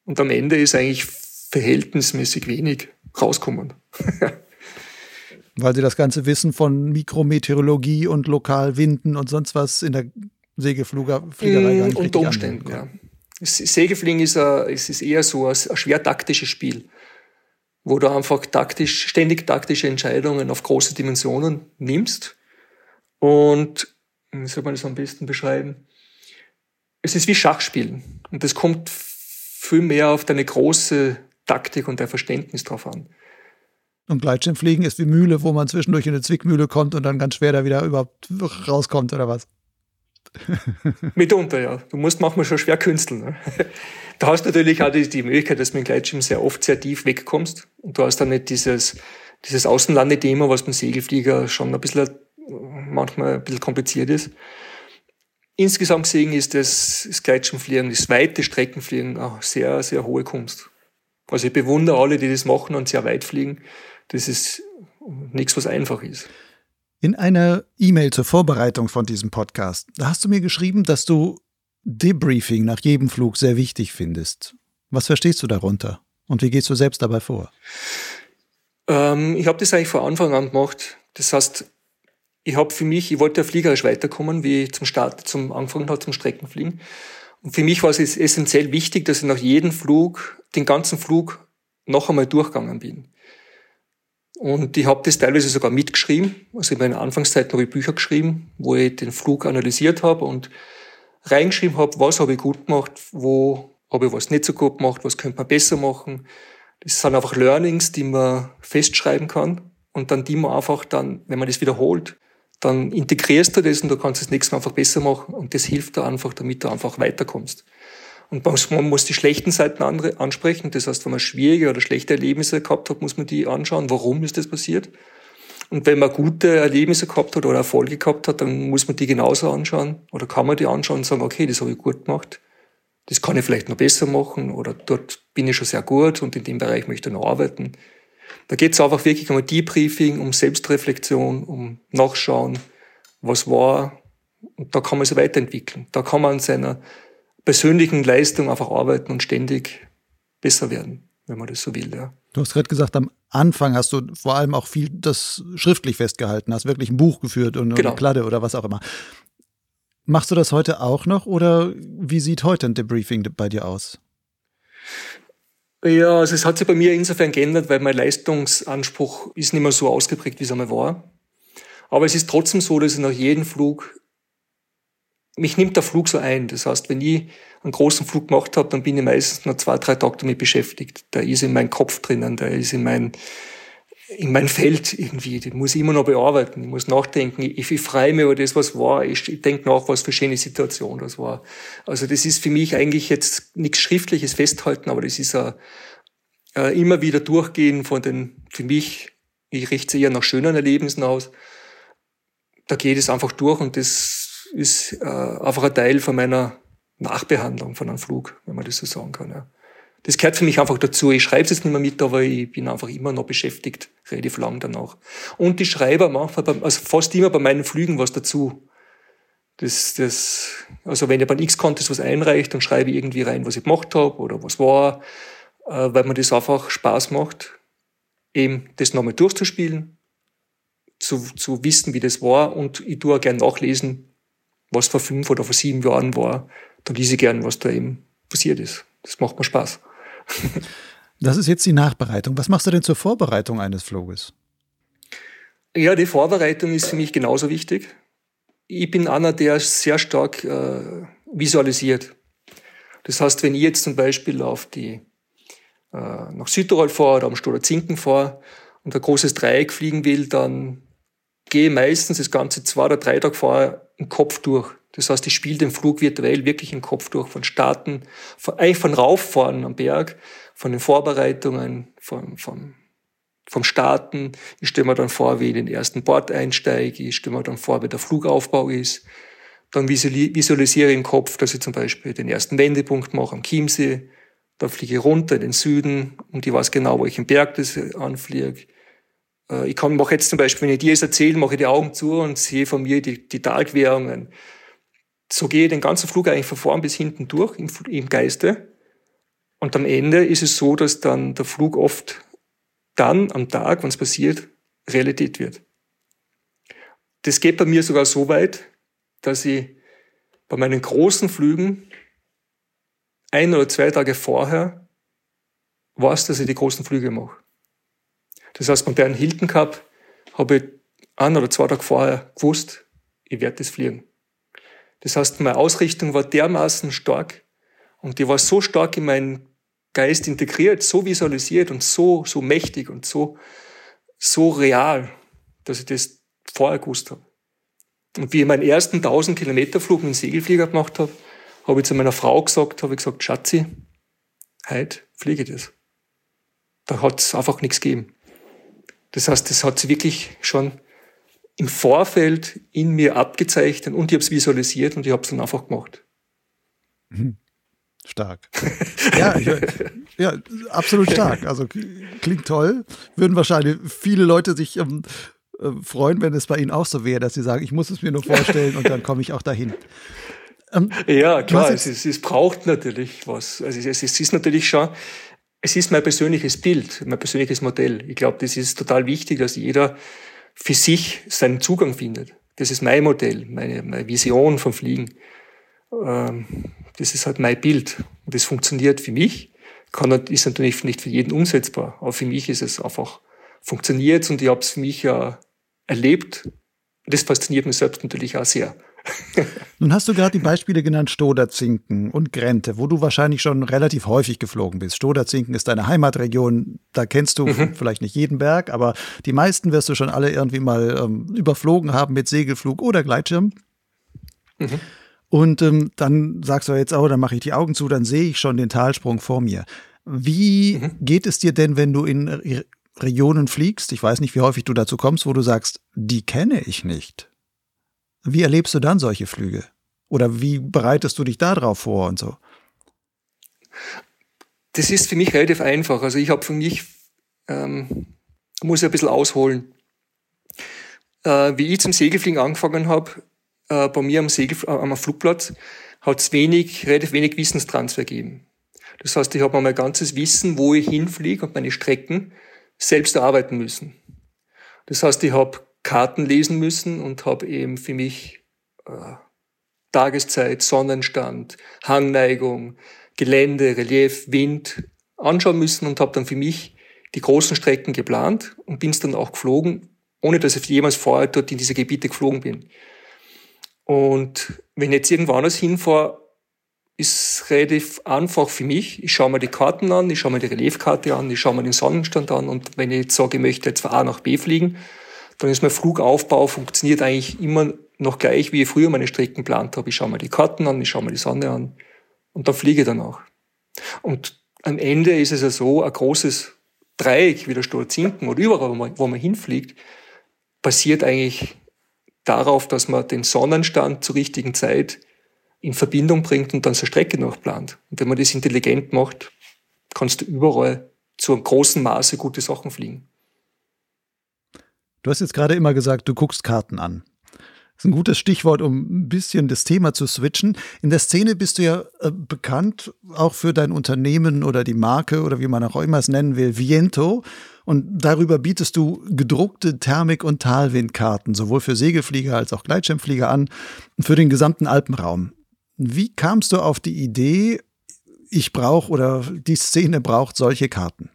und am Ende ist eigentlich verhältnismäßig wenig rauskommen. Weil sie das ganze Wissen von Mikrometeorologie und Lokalwinden und sonst was in der Segelfliegerei gar nicht Unter Umständen, ja. Segelfliegen ist, ein, ist eher so ein, ein schwer taktisches Spiel, wo du einfach taktisch, ständig taktische Entscheidungen auf große Dimensionen nimmst. Und, wie soll man das am besten beschreiben? es ist wie Schachspielen. Und das kommt viel mehr auf deine große Taktik und dein Verständnis drauf an. Und Gleitschirmfliegen ist wie Mühle, wo man zwischendurch in eine Zwickmühle kommt und dann ganz schwer da wieder überhaupt rauskommt, oder was? Mitunter, ja. Du musst manchmal schon schwer künsteln. Ne? Da hast du natürlich auch die, die Möglichkeit, dass du mit dem Gleitschirm sehr oft sehr tief wegkommst. Und du hast dann nicht dieses, dieses Außenlandethema, was beim Segelflieger schon ein bisschen, manchmal ein bisschen kompliziert ist. Insgesamt gesehen ist das, das Gleitschirmfliegen, das weite Streckenfliegen auch sehr, sehr hohe Kunst. Also ich bewundere alle, die das machen und sehr weit fliegen. Das ist nichts, was einfach ist. In einer E-Mail zur Vorbereitung von diesem Podcast, da hast du mir geschrieben, dass du Debriefing nach jedem Flug sehr wichtig findest. Was verstehst du darunter? Und wie gehst du selbst dabei vor? Ähm, ich habe das eigentlich von Anfang an gemacht. Das heißt, ich habe für mich, ich wollte ja fliegerisch weiterkommen, wie ich zum Start, zum angefangen habe zum Streckenfliegen. Und für mich war es essentiell wichtig, dass ich nach jedem Flug, den ganzen Flug noch einmal durchgegangen bin. Und ich habe das teilweise sogar mitgeschrieben. Also in meiner Anfangszeit habe ich Bücher geschrieben, wo ich den Flug analysiert habe und reingeschrieben habe, was habe ich gut gemacht, wo habe ich was nicht so gut gemacht, was könnte man besser machen. Das sind einfach Learnings, die man festschreiben kann und dann die man einfach dann, wenn man das wiederholt, dann integrierst du das und du kannst das nächste Mal einfach besser machen und das hilft dir einfach, damit du einfach weiterkommst. Und man muss die schlechten Seiten ansprechen. Das heißt, wenn man schwierige oder schlechte Erlebnisse gehabt hat, muss man die anschauen. Warum ist das passiert? Und wenn man gute Erlebnisse gehabt hat oder Erfolge gehabt hat, dann muss man die genauso anschauen oder kann man die anschauen und sagen, okay, das habe ich gut gemacht. Das kann ich vielleicht noch besser machen oder dort bin ich schon sehr gut und in dem Bereich möchte ich noch arbeiten. Da geht es einfach wirklich um ein Debriefing, um Selbstreflexion, um Nachschauen, was war. Und da kann man sich weiterentwickeln. Da kann man an seiner persönlichen Leistung einfach arbeiten und ständig besser werden, wenn man das so will. Ja. Du hast gerade gesagt, am Anfang hast du vor allem auch viel das schriftlich festgehalten, hast wirklich ein Buch geführt und genau. eine Kladde oder was auch immer. Machst du das heute auch noch oder wie sieht heute ein Debriefing bei dir aus? Ja, also es hat sich bei mir insofern geändert, weil mein Leistungsanspruch ist nicht mehr so ausgeprägt, wie es einmal war. Aber es ist trotzdem so, dass ich nach jedem Flug, mich nimmt der Flug so ein. Das heißt, wenn ich einen großen Flug gemacht habe, dann bin ich meistens noch zwei, drei Tage damit beschäftigt. Der ist in meinem Kopf drinnen, der ist in mein, in mein Feld irgendwie. Den muss ich immer noch bearbeiten. Ich muss nachdenken. Ich, ich freue mich über das, was war. Ich, ich denke nach, was für schöne Situation das war. Also das ist für mich eigentlich jetzt nichts Schriftliches festhalten, aber das ist ein, äh, immer wieder durchgehen von den, für mich, ich richte eher nach schönen Erlebnissen aus. Da geht es einfach durch und das ist äh, einfach ein Teil von meiner Nachbehandlung von einem Flug, wenn man das so sagen kann. Ja das gehört für mich einfach dazu. Ich schreibe es jetzt nicht mehr mit, aber ich bin einfach immer noch beschäftigt, relativ lang danach. Und ich schreibe manchmal, also fast immer bei meinen Flügen was dazu. Das, das, also wenn ich beim X-Contest was einreicht, dann schreibe ich irgendwie rein, was ich gemacht habe oder was war, äh, weil mir das einfach Spaß macht, eben das nochmal durchzuspielen, zu, zu wissen, wie das war und ich tue auch gern nachlesen, was vor fünf oder vor sieben Jahren war. Dann lese ich gern, was da eben passiert ist. Das macht mir Spaß. Das ist jetzt die Nachbereitung. Was machst du denn zur Vorbereitung eines Fluges? Ja, die Vorbereitung ist für mich genauso wichtig. Ich bin einer, der sehr stark äh, visualisiert. Das heißt, wenn ich jetzt zum Beispiel auf die äh, nach Südtirol fahre oder am Stoller Zinken fahre und ein großes Dreieck fliegen will, dann gehe ich meistens das ganze zwei oder drei Tage vorher im Kopf durch Das heißt, ich spiele den Flug virtuell wirklich im Kopf durch, von Starten, von, eigentlich von rauffahren am Berg, von den Vorbereitungen, von, von, vom Starten. Ich stelle mir dann vor, wie ich in den ersten Bord einsteige. Ich stelle mir dann vor, wie der Flugaufbau ist. Dann visualisiere ich im Kopf, dass ich zum Beispiel den ersten Wendepunkt mache am Chiemsee. Dann fliege ich runter in den Süden und ich weiß genau, wo ich im Berg das anfliege. Äh, ich kann, mache jetzt zum Beispiel, wenn ich dir das erzähle, mache ich die Augen zu und sehe von mir die, die Talquerungen. So gehe ich den ganzen Flug eigentlich von vorn bis hinten durch im, im Geiste. Und am Ende ist es so, dass dann der Flug oft dann am Tag, wenn es passiert, Realität wird. Das geht bei mir sogar so weit, dass ich bei meinen großen Flügen ein oder zwei Tage vorher weiß, dass ich die großen Flüge mache. Das heißt, beim Bern Hilton Cup habe ich ein oder zwei Tage vorher gewusst, ich werde das fliegen. Das heißt, meine Ausrichtung war dermaßen stark und die war so stark in meinen Geist integriert, so visualisiert und so, so mächtig und so, so real, dass ich das vorher gewusst habe. Und wie ich meinen ersten 1000 Kilometer Flug mit dem Segelflieger gemacht habe, habe ich zu meiner Frau gesagt, habe ich gesagt, Schatzi, heute fliege ich das. Da hat es einfach nichts gegeben. Das heißt, das hat sie wirklich schon im Vorfeld in mir abgezeichnet und ich habe es visualisiert und ich habe es dann einfach gemacht. Mhm. Stark. ja, ich, ja, absolut stark. Also klingt toll. Würden wahrscheinlich viele Leute sich ähm, äh, freuen, wenn es bei Ihnen auch so wäre, dass Sie sagen, ich muss es mir nur vorstellen und dann komme ich auch dahin. Ähm, ja, klar, es, es, es, braucht natürlich was. Also es, es ist natürlich schon es ist mein persönliches Bild, mein persönliches Modell. Ich glaube, das ist total wichtig, dass jeder für sich seinen Zugang findet. Das ist mein Modell, meine, meine Vision vom Fliegen. Ähm, das ist halt mein Bild. Und das funktioniert für mich. Kann, ist natürlich nicht für jeden umsetzbar. Aber für mich ist es einfach funktioniert und ich habe es für mich ja erlebt. Das fasziniert mich selbst natürlich auch sehr. Nun hast du gerade die Beispiele genannt, Stoderzinken und Grente, wo du wahrscheinlich schon relativ häufig geflogen bist. Stoderzinken ist deine Heimatregion, da kennst du mhm. vielleicht nicht jeden Berg, aber die meisten wirst du schon alle irgendwie mal ähm, überflogen haben mit Segelflug oder Gleitschirm. Mhm. Und ähm, dann sagst du jetzt, oh, dann mache ich die Augen zu, dann sehe ich schon den Talsprung vor mir. Wie mhm. geht es dir denn, wenn du in Regionen fliegst? Ich weiß nicht, wie häufig du dazu kommst, wo du sagst, die kenne ich nicht. Wie erlebst du dann solche Flüge? Oder wie bereitest du dich darauf vor und so? Das ist für mich relativ einfach. Also ich habe für mich, ähm, muss ich ein bisschen ausholen. Äh, wie ich zum Segelfliegen angefangen habe, äh, bei mir am, Segel, äh, am Flugplatz, hat es wenig, relativ wenig Wissenstransfer gegeben. Das heißt, ich habe mein ganzes Wissen, wo ich hinfliege und meine Strecken selbst erarbeiten müssen. Das heißt, ich habe Karten lesen müssen und habe eben für mich äh, Tageszeit, Sonnenstand, Hangneigung, Gelände, Relief, Wind anschauen müssen und habe dann für mich die großen Strecken geplant und bin es dann auch geflogen, ohne dass ich jemals vorher dort in diese Gebiete geflogen bin. Und wenn ich jetzt irgendwo anders hinfahre, ist relativ einfach für mich. Ich schaue mir die Karten an, ich schaue mir die Reliefkarte an, ich schaue mir den Sonnenstand an und wenn ich jetzt sage, ich möchte jetzt von A nach B fliegen, dann ist mein Flugaufbau funktioniert eigentlich immer noch gleich, wie ich früher meine Strecken geplant habe. Ich schaue mir die Karten an, ich schaue mir die Sonne an und dann fliege ich danach. Und am Ende ist es ja so, ein großes Dreieck wie der Stolzinken oder überall, wo man, wo man hinfliegt, basiert eigentlich darauf, dass man den Sonnenstand zur richtigen Zeit in Verbindung bringt und dann seine Strecke noch plant. Und wenn man das intelligent macht, kannst du überall zu einem großen Maße gute Sachen fliegen. Du hast jetzt gerade immer gesagt, du guckst Karten an. Das ist ein gutes Stichwort, um ein bisschen das Thema zu switchen. In der Szene bist du ja äh, bekannt, auch für dein Unternehmen oder die Marke oder wie man auch immer es nennen will, Viento. Und darüber bietest du gedruckte Thermik- und Talwindkarten, sowohl für Segelflieger als auch Gleitschirmflieger an, für den gesamten Alpenraum. Wie kamst du auf die Idee, ich brauche oder die Szene braucht solche Karten?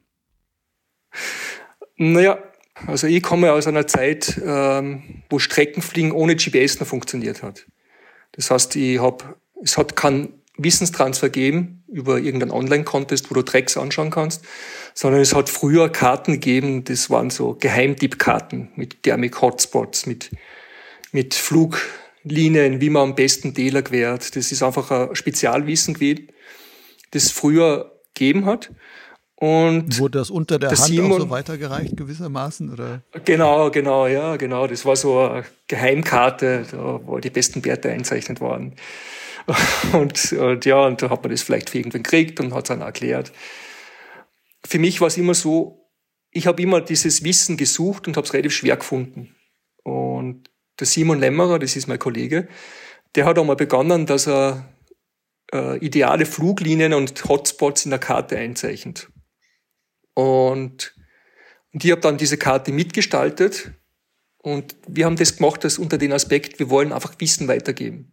Naja, also ich komme aus einer Zeit, ähm, wo Streckenfliegen ohne GPS noch funktioniert hat. Das heißt, ich hab, es hat keinen Wissenstransfer gegeben über irgendeinen Online-Contest, wo du Tracks anschauen kannst, sondern es hat früher Karten gegeben, das waren so Geheimtippkarten mit Thermic Hotspots, mit, mit Flug, Linien, wie man am besten Täler quert. Das ist einfach ein Spezialwissen gewesen, das früher gegeben hat. Und Wurde das unter der, der Hand Simon, auch so weitergereicht gewissermaßen? Oder? Genau, genau, ja, genau. Das war so eine Geheimkarte, da wo die besten Werte einzeichnet waren. Und, und ja, und da hat man das vielleicht für irgendwen gekriegt und hat es dann erklärt. Für mich war es immer so, ich habe immer dieses Wissen gesucht und habe es relativ schwer gefunden. Und der Simon Lämmerer, das ist mein Kollege, der hat einmal begonnen, dass er äh, ideale Fluglinien und Hotspots in der Karte einzeichnet. Und, und ich habe dann diese Karte mitgestaltet und wir haben das gemacht als unter den Aspekt, wir wollen einfach Wissen weitergeben.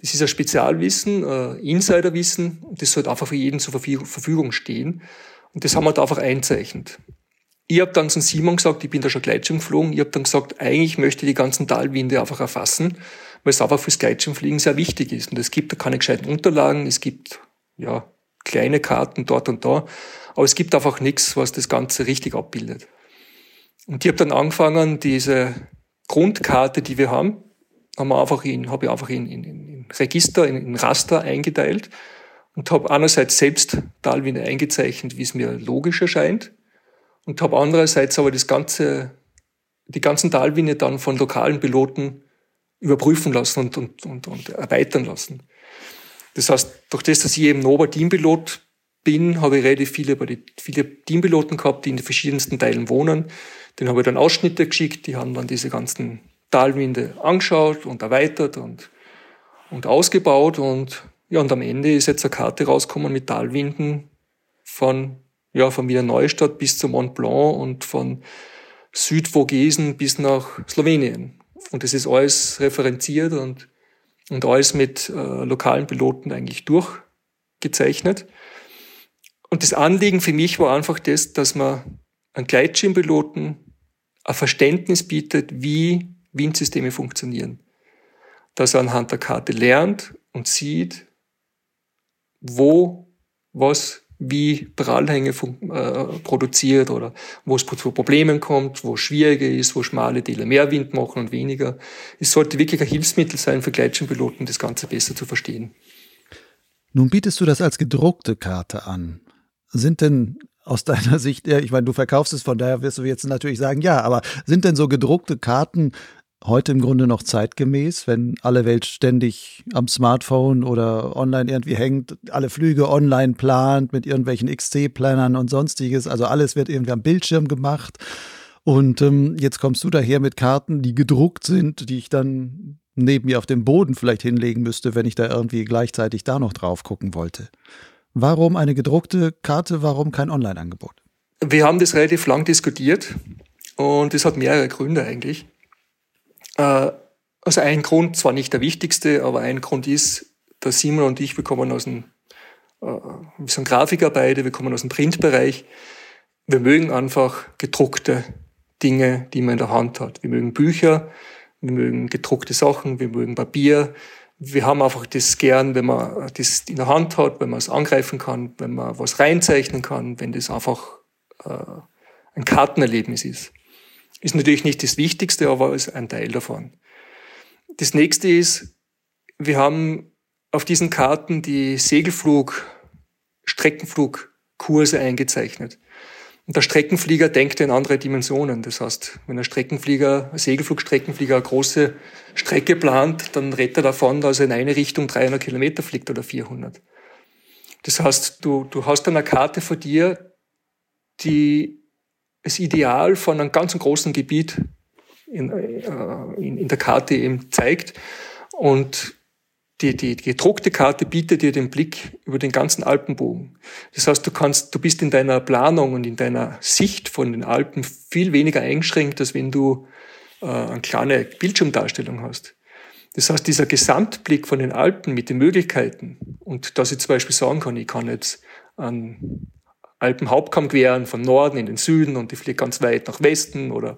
Das ist ein Spezialwissen, äh, Insiderwissen und das sollte einfach für jeden zur Verfügung stehen. Und das haben wir da einfach einzeichnet. Ich habe dann zum Simon gesagt, ich bin da schon Gleitschirm geflogen, ich habe dann gesagt, eigentlich möchte ich die ganzen Talwinde einfach erfassen, weil es einfach fürs Gleitschirmfliegen sehr wichtig ist. Und es gibt da keine gescheiten Unterlagen, es gibt ja kleine Karten dort und da, aber es gibt einfach nichts, was das Ganze richtig abbildet. Und ich habe dann angefangen, diese Grundkarte, die wir haben, haben wir habe ich einfach in, in, in Register, in, in Raster eingeteilt und habe einerseits selbst Talwinde eingezeichnet, wie es mir logisch erscheint, und habe andererseits aber das ganze, die ganzen Talwinde dann von lokalen Piloten überprüfen lassen und, und, und, und erweitern lassen. Das heißt, durch das, dass ich eben Nova Teampilot bin, habe ich relativ viele, viele Teampiloten gehabt, die in den verschiedensten Teilen wohnen. Den habe ich dann Ausschnitte geschickt, die haben dann diese ganzen Talwinde angeschaut und erweitert und, und ausgebaut und ja, und am Ende ist jetzt eine Karte rausgekommen mit Talwinden von ja, von Wiener Neustadt bis zum Mont Blanc und von Südvogesen bis nach Slowenien. Und das ist alles referenziert und, und alles mit äh, lokalen Piloten eigentlich durchgezeichnet. Und das Anliegen für mich war einfach das, dass man einen Gleitschirmpiloten ein Verständnis bietet, wie Windsysteme funktionieren. Dass er anhand der Karte lernt und sieht, wo was wie Prallhänge äh, produziert oder wo es zu Problemen kommt, wo es schwieriger ist, wo schmale Täler mehr Wind machen und weniger. Es sollte wirklich ein Hilfsmittel sein für Gleitschirmpiloten, das Ganze besser zu verstehen. Nun bietest du das als gedruckte Karte an. Sind denn aus deiner Sicht, ich meine, du verkaufst es, von daher wirst du jetzt natürlich sagen, ja, aber sind denn so gedruckte Karten heute im Grunde noch zeitgemäß, wenn alle Welt ständig am Smartphone oder online irgendwie hängt, alle Flüge online plant mit irgendwelchen XC-Plannern und sonstiges. Also alles wird irgendwie am Bildschirm gemacht. Und ähm, jetzt kommst du daher mit Karten, die gedruckt sind, die ich dann neben mir auf dem Boden vielleicht hinlegen müsste, wenn ich da irgendwie gleichzeitig da noch drauf gucken wollte. Warum eine gedruckte Karte, warum kein Online-Angebot? Wir haben das relativ lang diskutiert und es hat mehrere Gründe eigentlich. Äh, also ein Grund, zwar nicht der wichtigste, aber ein Grund ist, dass Simon und ich, wir kommen aus dem, äh, wir sind Grafiker beide, wir kommen aus dem Printbereich. Wir mögen einfach gedruckte Dinge, die man in der Hand hat. Wir mögen Bücher, wir mögen gedruckte Sachen, wir mögen Papier. Wir haben einfach das gern, wenn man das in der Hand hat, wenn man es angreifen kann, wenn man was reinzeichnen kann, wenn das einfach äh, ein Kartenerlebnis ist. Ist natürlich nicht das Wichtigste, aber ist ein Teil davon. Das nächste ist, wir haben auf diesen Karten die Segelflug, Streckenflugkurse eingezeichnet. Und der Streckenflieger denkt in andere Dimensionen. Das heißt, wenn ein Streckenflieger, ein Segelflugstreckenflieger eine große Strecke plant, dann redet er davon, dass er in eine Richtung 300 Kilometer fliegt oder 400. Das heißt, du, du hast eine Karte vor dir, die das Ideal von einem ganz großen Gebiet in, äh, in, in der Karte eben zeigt. Und die, die, die gedruckte Karte bietet dir den Blick über den ganzen Alpenbogen. Das heißt, du kannst, du bist in deiner Planung und in deiner Sicht von den Alpen viel weniger eingeschränkt, als wenn du äh, eine kleine Bildschirmdarstellung hast. Das heißt, dieser Gesamtblick von den Alpen mit den Möglichkeiten und dass ich zum Beispiel sagen kann, ich kann jetzt an Alpenhauptkamm queren von Norden in den Süden und ich fliege ganz weit nach Westen oder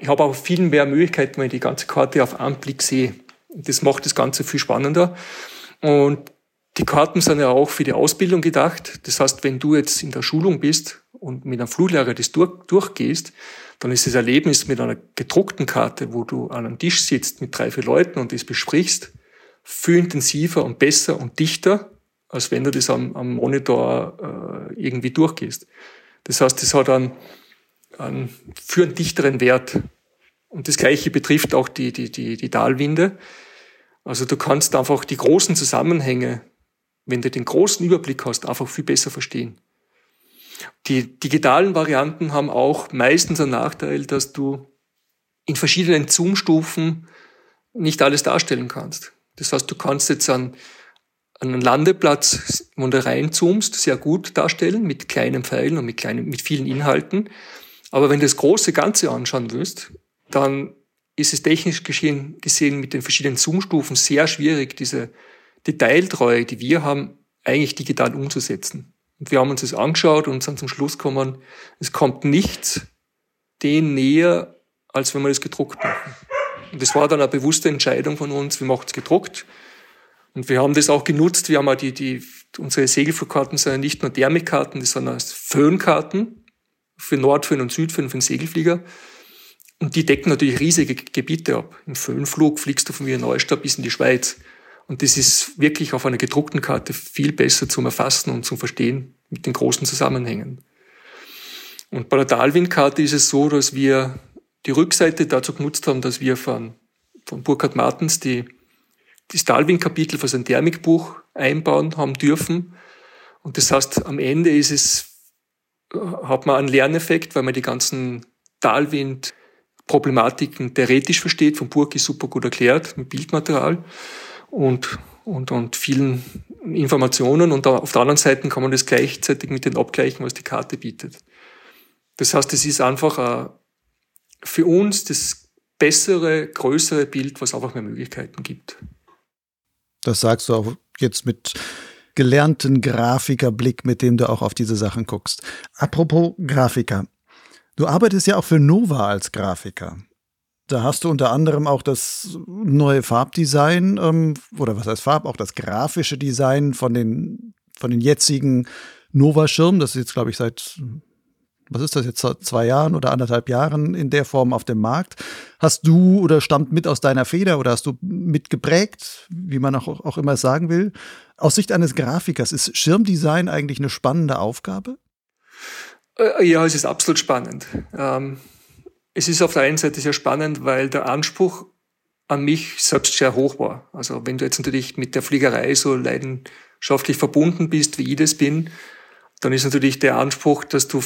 ich habe auch viel mehr Möglichkeiten, wenn ich die ganze Karte auf einen Blick sehe. Das macht das Ganze viel spannender. Und die Karten sind ja auch für die Ausbildung gedacht. Das heißt, wenn du jetzt in der Schulung bist und mit einem Fluglehrer das durch, durchgehst, dann ist das Erlebnis mit einer gedruckten Karte, wo du an einem Tisch sitzt mit drei, vier Leuten und das besprichst, viel intensiver und besser und dichter, als wenn du das am, am Monitor äh, irgendwie durchgehst. Das heißt, das hat einen, einen für einen dichteren Wert. Und das Gleiche betrifft auch die, die, die, die Talwinde. Also du kannst einfach die großen Zusammenhänge, wenn du den großen Überblick hast, einfach viel besser verstehen. Die digitalen Varianten haben auch meistens einen Nachteil, dass du in verschiedenen Zoom-Stufen nicht alles darstellen kannst. Das heißt, du kannst jetzt an, einen Landeplatz, wo du reinzoomst, sehr gut darstellen, mit kleinen Pfeilen und mit, kleinen, mit vielen Inhalten. Aber wenn du das große Ganze anschauen willst, dann ist es technisch gesehen, gesehen mit den verschiedenen Zoom-Stufen sehr schwierig, diese Detailtreue, die wir haben, eigentlich digital umzusetzen. Und wir haben uns das angeschaut und sind zum Schluss gekommen, es kommt nichts dem näher, als wenn wir das gedruckt machen. Und das war dann eine bewusste Entscheidung von uns, wir machen es gedruckt. Und wir haben das auch genutzt. Wir haben auch die, die, unsere Segelflugkarten sind ja nicht nur Thermikkarten, das sind auch Föhnkarten für Nordföhn und Südföhn für den Segelflieger. Und die decken natürlich riesige Gebiete ab. Im Föhnflug fliegst du von Wiener Neustadt bis in die Schweiz. Und das ist wirklich auf einer gedruckten Karte viel besser zum Erfassen und zum Verstehen mit den großen Zusammenhängen. Und bei der Dalwin-Karte ist es so, dass wir die Rückseite dazu genutzt haben, dass wir von, von Burkhard Martens die, das Dalwin-Kapitel für sein Thermikbuch einbauen haben dürfen. Und das heißt, am Ende ist es, hat man einen Lerneffekt, weil man die ganzen Dalwind-Problematiken theoretisch versteht. Von Burki super gut erklärt, mit Bildmaterial und, und, und vielen Informationen. Und auf der anderen Seite kann man das gleichzeitig mit den abgleichen, was die Karte bietet. Das heißt, es ist einfach ein für uns das bessere, größere Bild, was einfach mehr Möglichkeiten gibt. Das sagst du auch jetzt mit gelernten Grafikerblick, mit dem du auch auf diese Sachen guckst. Apropos Grafiker. Du arbeitest ja auch für Nova als Grafiker. Da hast du unter anderem auch das neue Farbdesign, ähm, oder was heißt Farb, auch das grafische Design von den, von den jetzigen Nova-Schirmen. Das ist jetzt, glaube ich, seit was ist das jetzt, zwei Jahren oder anderthalb Jahren in der Form auf dem Markt. Hast du oder stammt mit aus deiner Feder oder hast du mitgeprägt, wie man auch, auch immer sagen will? Aus Sicht eines Grafikers, ist Schirmdesign eigentlich eine spannende Aufgabe? Äh, ja, es ist absolut spannend. Ähm, es ist auf der einen Seite sehr spannend, weil der Anspruch an mich selbst sehr hoch war. Also wenn du jetzt natürlich mit der Fliegerei so leidenschaftlich verbunden bist, wie ich das bin, dann ist natürlich der Anspruch, dass du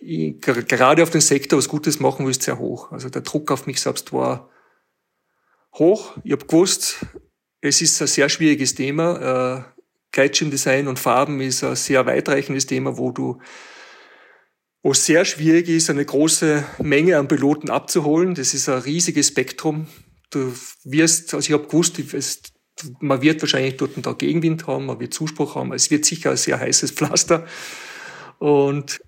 gerade auf den Sektor was Gutes machen willst, sehr hoch. Also der Druck auf mich selbst war hoch. Ich habe gewusst, es ist ein sehr schwieriges Thema. Äh, Gleitschirmdesign und Farben ist ein sehr weitreichendes Thema, wo du wo es sehr schwierig ist, eine große Menge an Piloten abzuholen. Das ist ein riesiges Spektrum. Du wirst, also ich habe gewusst, es, man wird wahrscheinlich dort einen Tag Gegenwind haben, man wird Zuspruch haben. Es wird sicher ein sehr heißes Pflaster. Und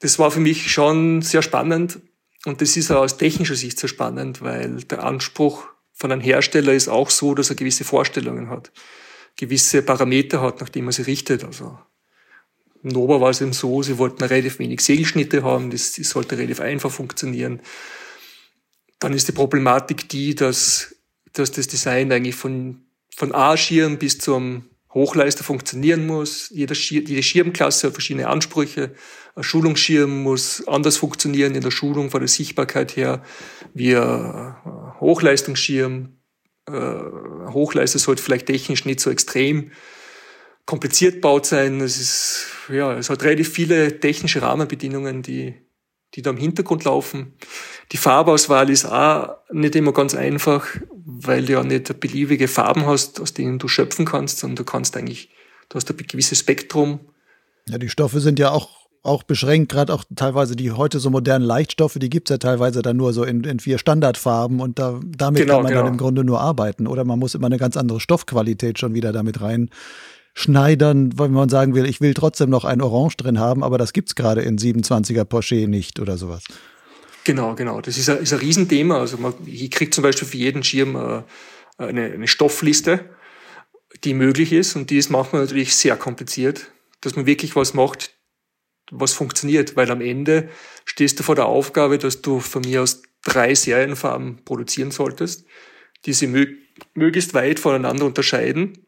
das war für mich schon sehr spannend und das ist auch aus technischer Sicht sehr spannend, weil der Anspruch von einem Hersteller ist auch so, dass er gewisse Vorstellungen hat, gewisse Parameter hat, nach denen man sie richtet. Also Nova war es eben so, sie wollten relativ wenig Segelschnitte haben, das, das sollte relativ einfach funktionieren. Dann ist die Problematik die, dass, dass das Design eigentlich von, von A-Schirm bis zum Hochleister funktionieren muss. Jede, Schir jede Schirmklasse hat verschiedene Ansprüche. Ein Schulungsschirm muss anders funktionieren in der Schulung von der Sichtbarkeit her wie ein Hochleistungsschirm. Äh, Hochleister sollte vielleicht technisch nicht so extrem kompliziert baut sein. Es ist, ja, es hat relativ viele technische Rahmenbedingungen, die, die da im Hintergrund laufen. Die Farbauswahl ist auch nicht immer ganz einfach, weil du ja nicht beliebige Farben hast, aus denen du schöpfen kannst, sondern du kannst eigentlich, du hast ein gewisses Spektrum. Ja, die Stoffe sind ja auch, auch beschränkt, gerade auch teilweise die heute so modernen Leichtstoffe, die gibt es ja teilweise dann nur so in, in vier Standardfarben und da, damit genau, kann man genau. dann im Grunde nur arbeiten. Oder man muss immer eine ganz andere Stoffqualität schon wieder damit rein schneidern, weil man sagen will, ich will trotzdem noch ein Orange drin haben, aber das gibt es gerade in 27er Porsche nicht oder sowas. Genau, genau. Das ist ein, ist ein Riesenthema. Also man, ich kriege zum Beispiel für jeden Schirm äh, eine, eine Stoffliste, die möglich ist und die ist manchmal natürlich sehr kompliziert, dass man wirklich was macht, was funktioniert, weil am Ende stehst du vor der Aufgabe, dass du von mir aus drei Serienfarben produzieren solltest, die sie mö möglichst weit voneinander unterscheiden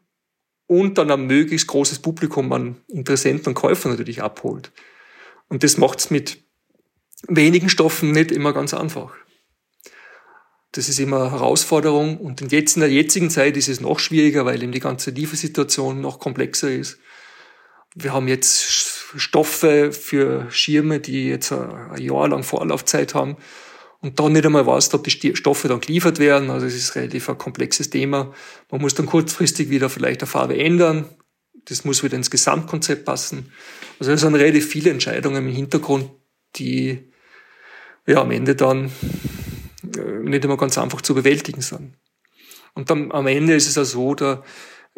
und dann ein möglichst großes Publikum an Interessenten und Käufern natürlich abholt. Und das macht's mit wenigen Stoffen nicht immer ganz einfach. Das ist immer eine Herausforderung und in der jetzigen Zeit ist es noch schwieriger, weil eben die ganze Liefersituation noch komplexer ist. Wir haben jetzt Stoffe für Schirme, die jetzt ein Jahr lang Vorlaufzeit haben und dann nicht einmal weißt, ob die Stoffe dann geliefert werden. Also es ist relativ ein komplexes Thema. Man muss dann kurzfristig wieder vielleicht eine Farbe ändern. Das muss wieder ins Gesamtkonzept passen. Also es sind relativ viele Entscheidungen im Hintergrund, die ja am Ende dann äh, nicht immer ganz einfach zu bewältigen sind. Und dann am Ende ist es auch so, da,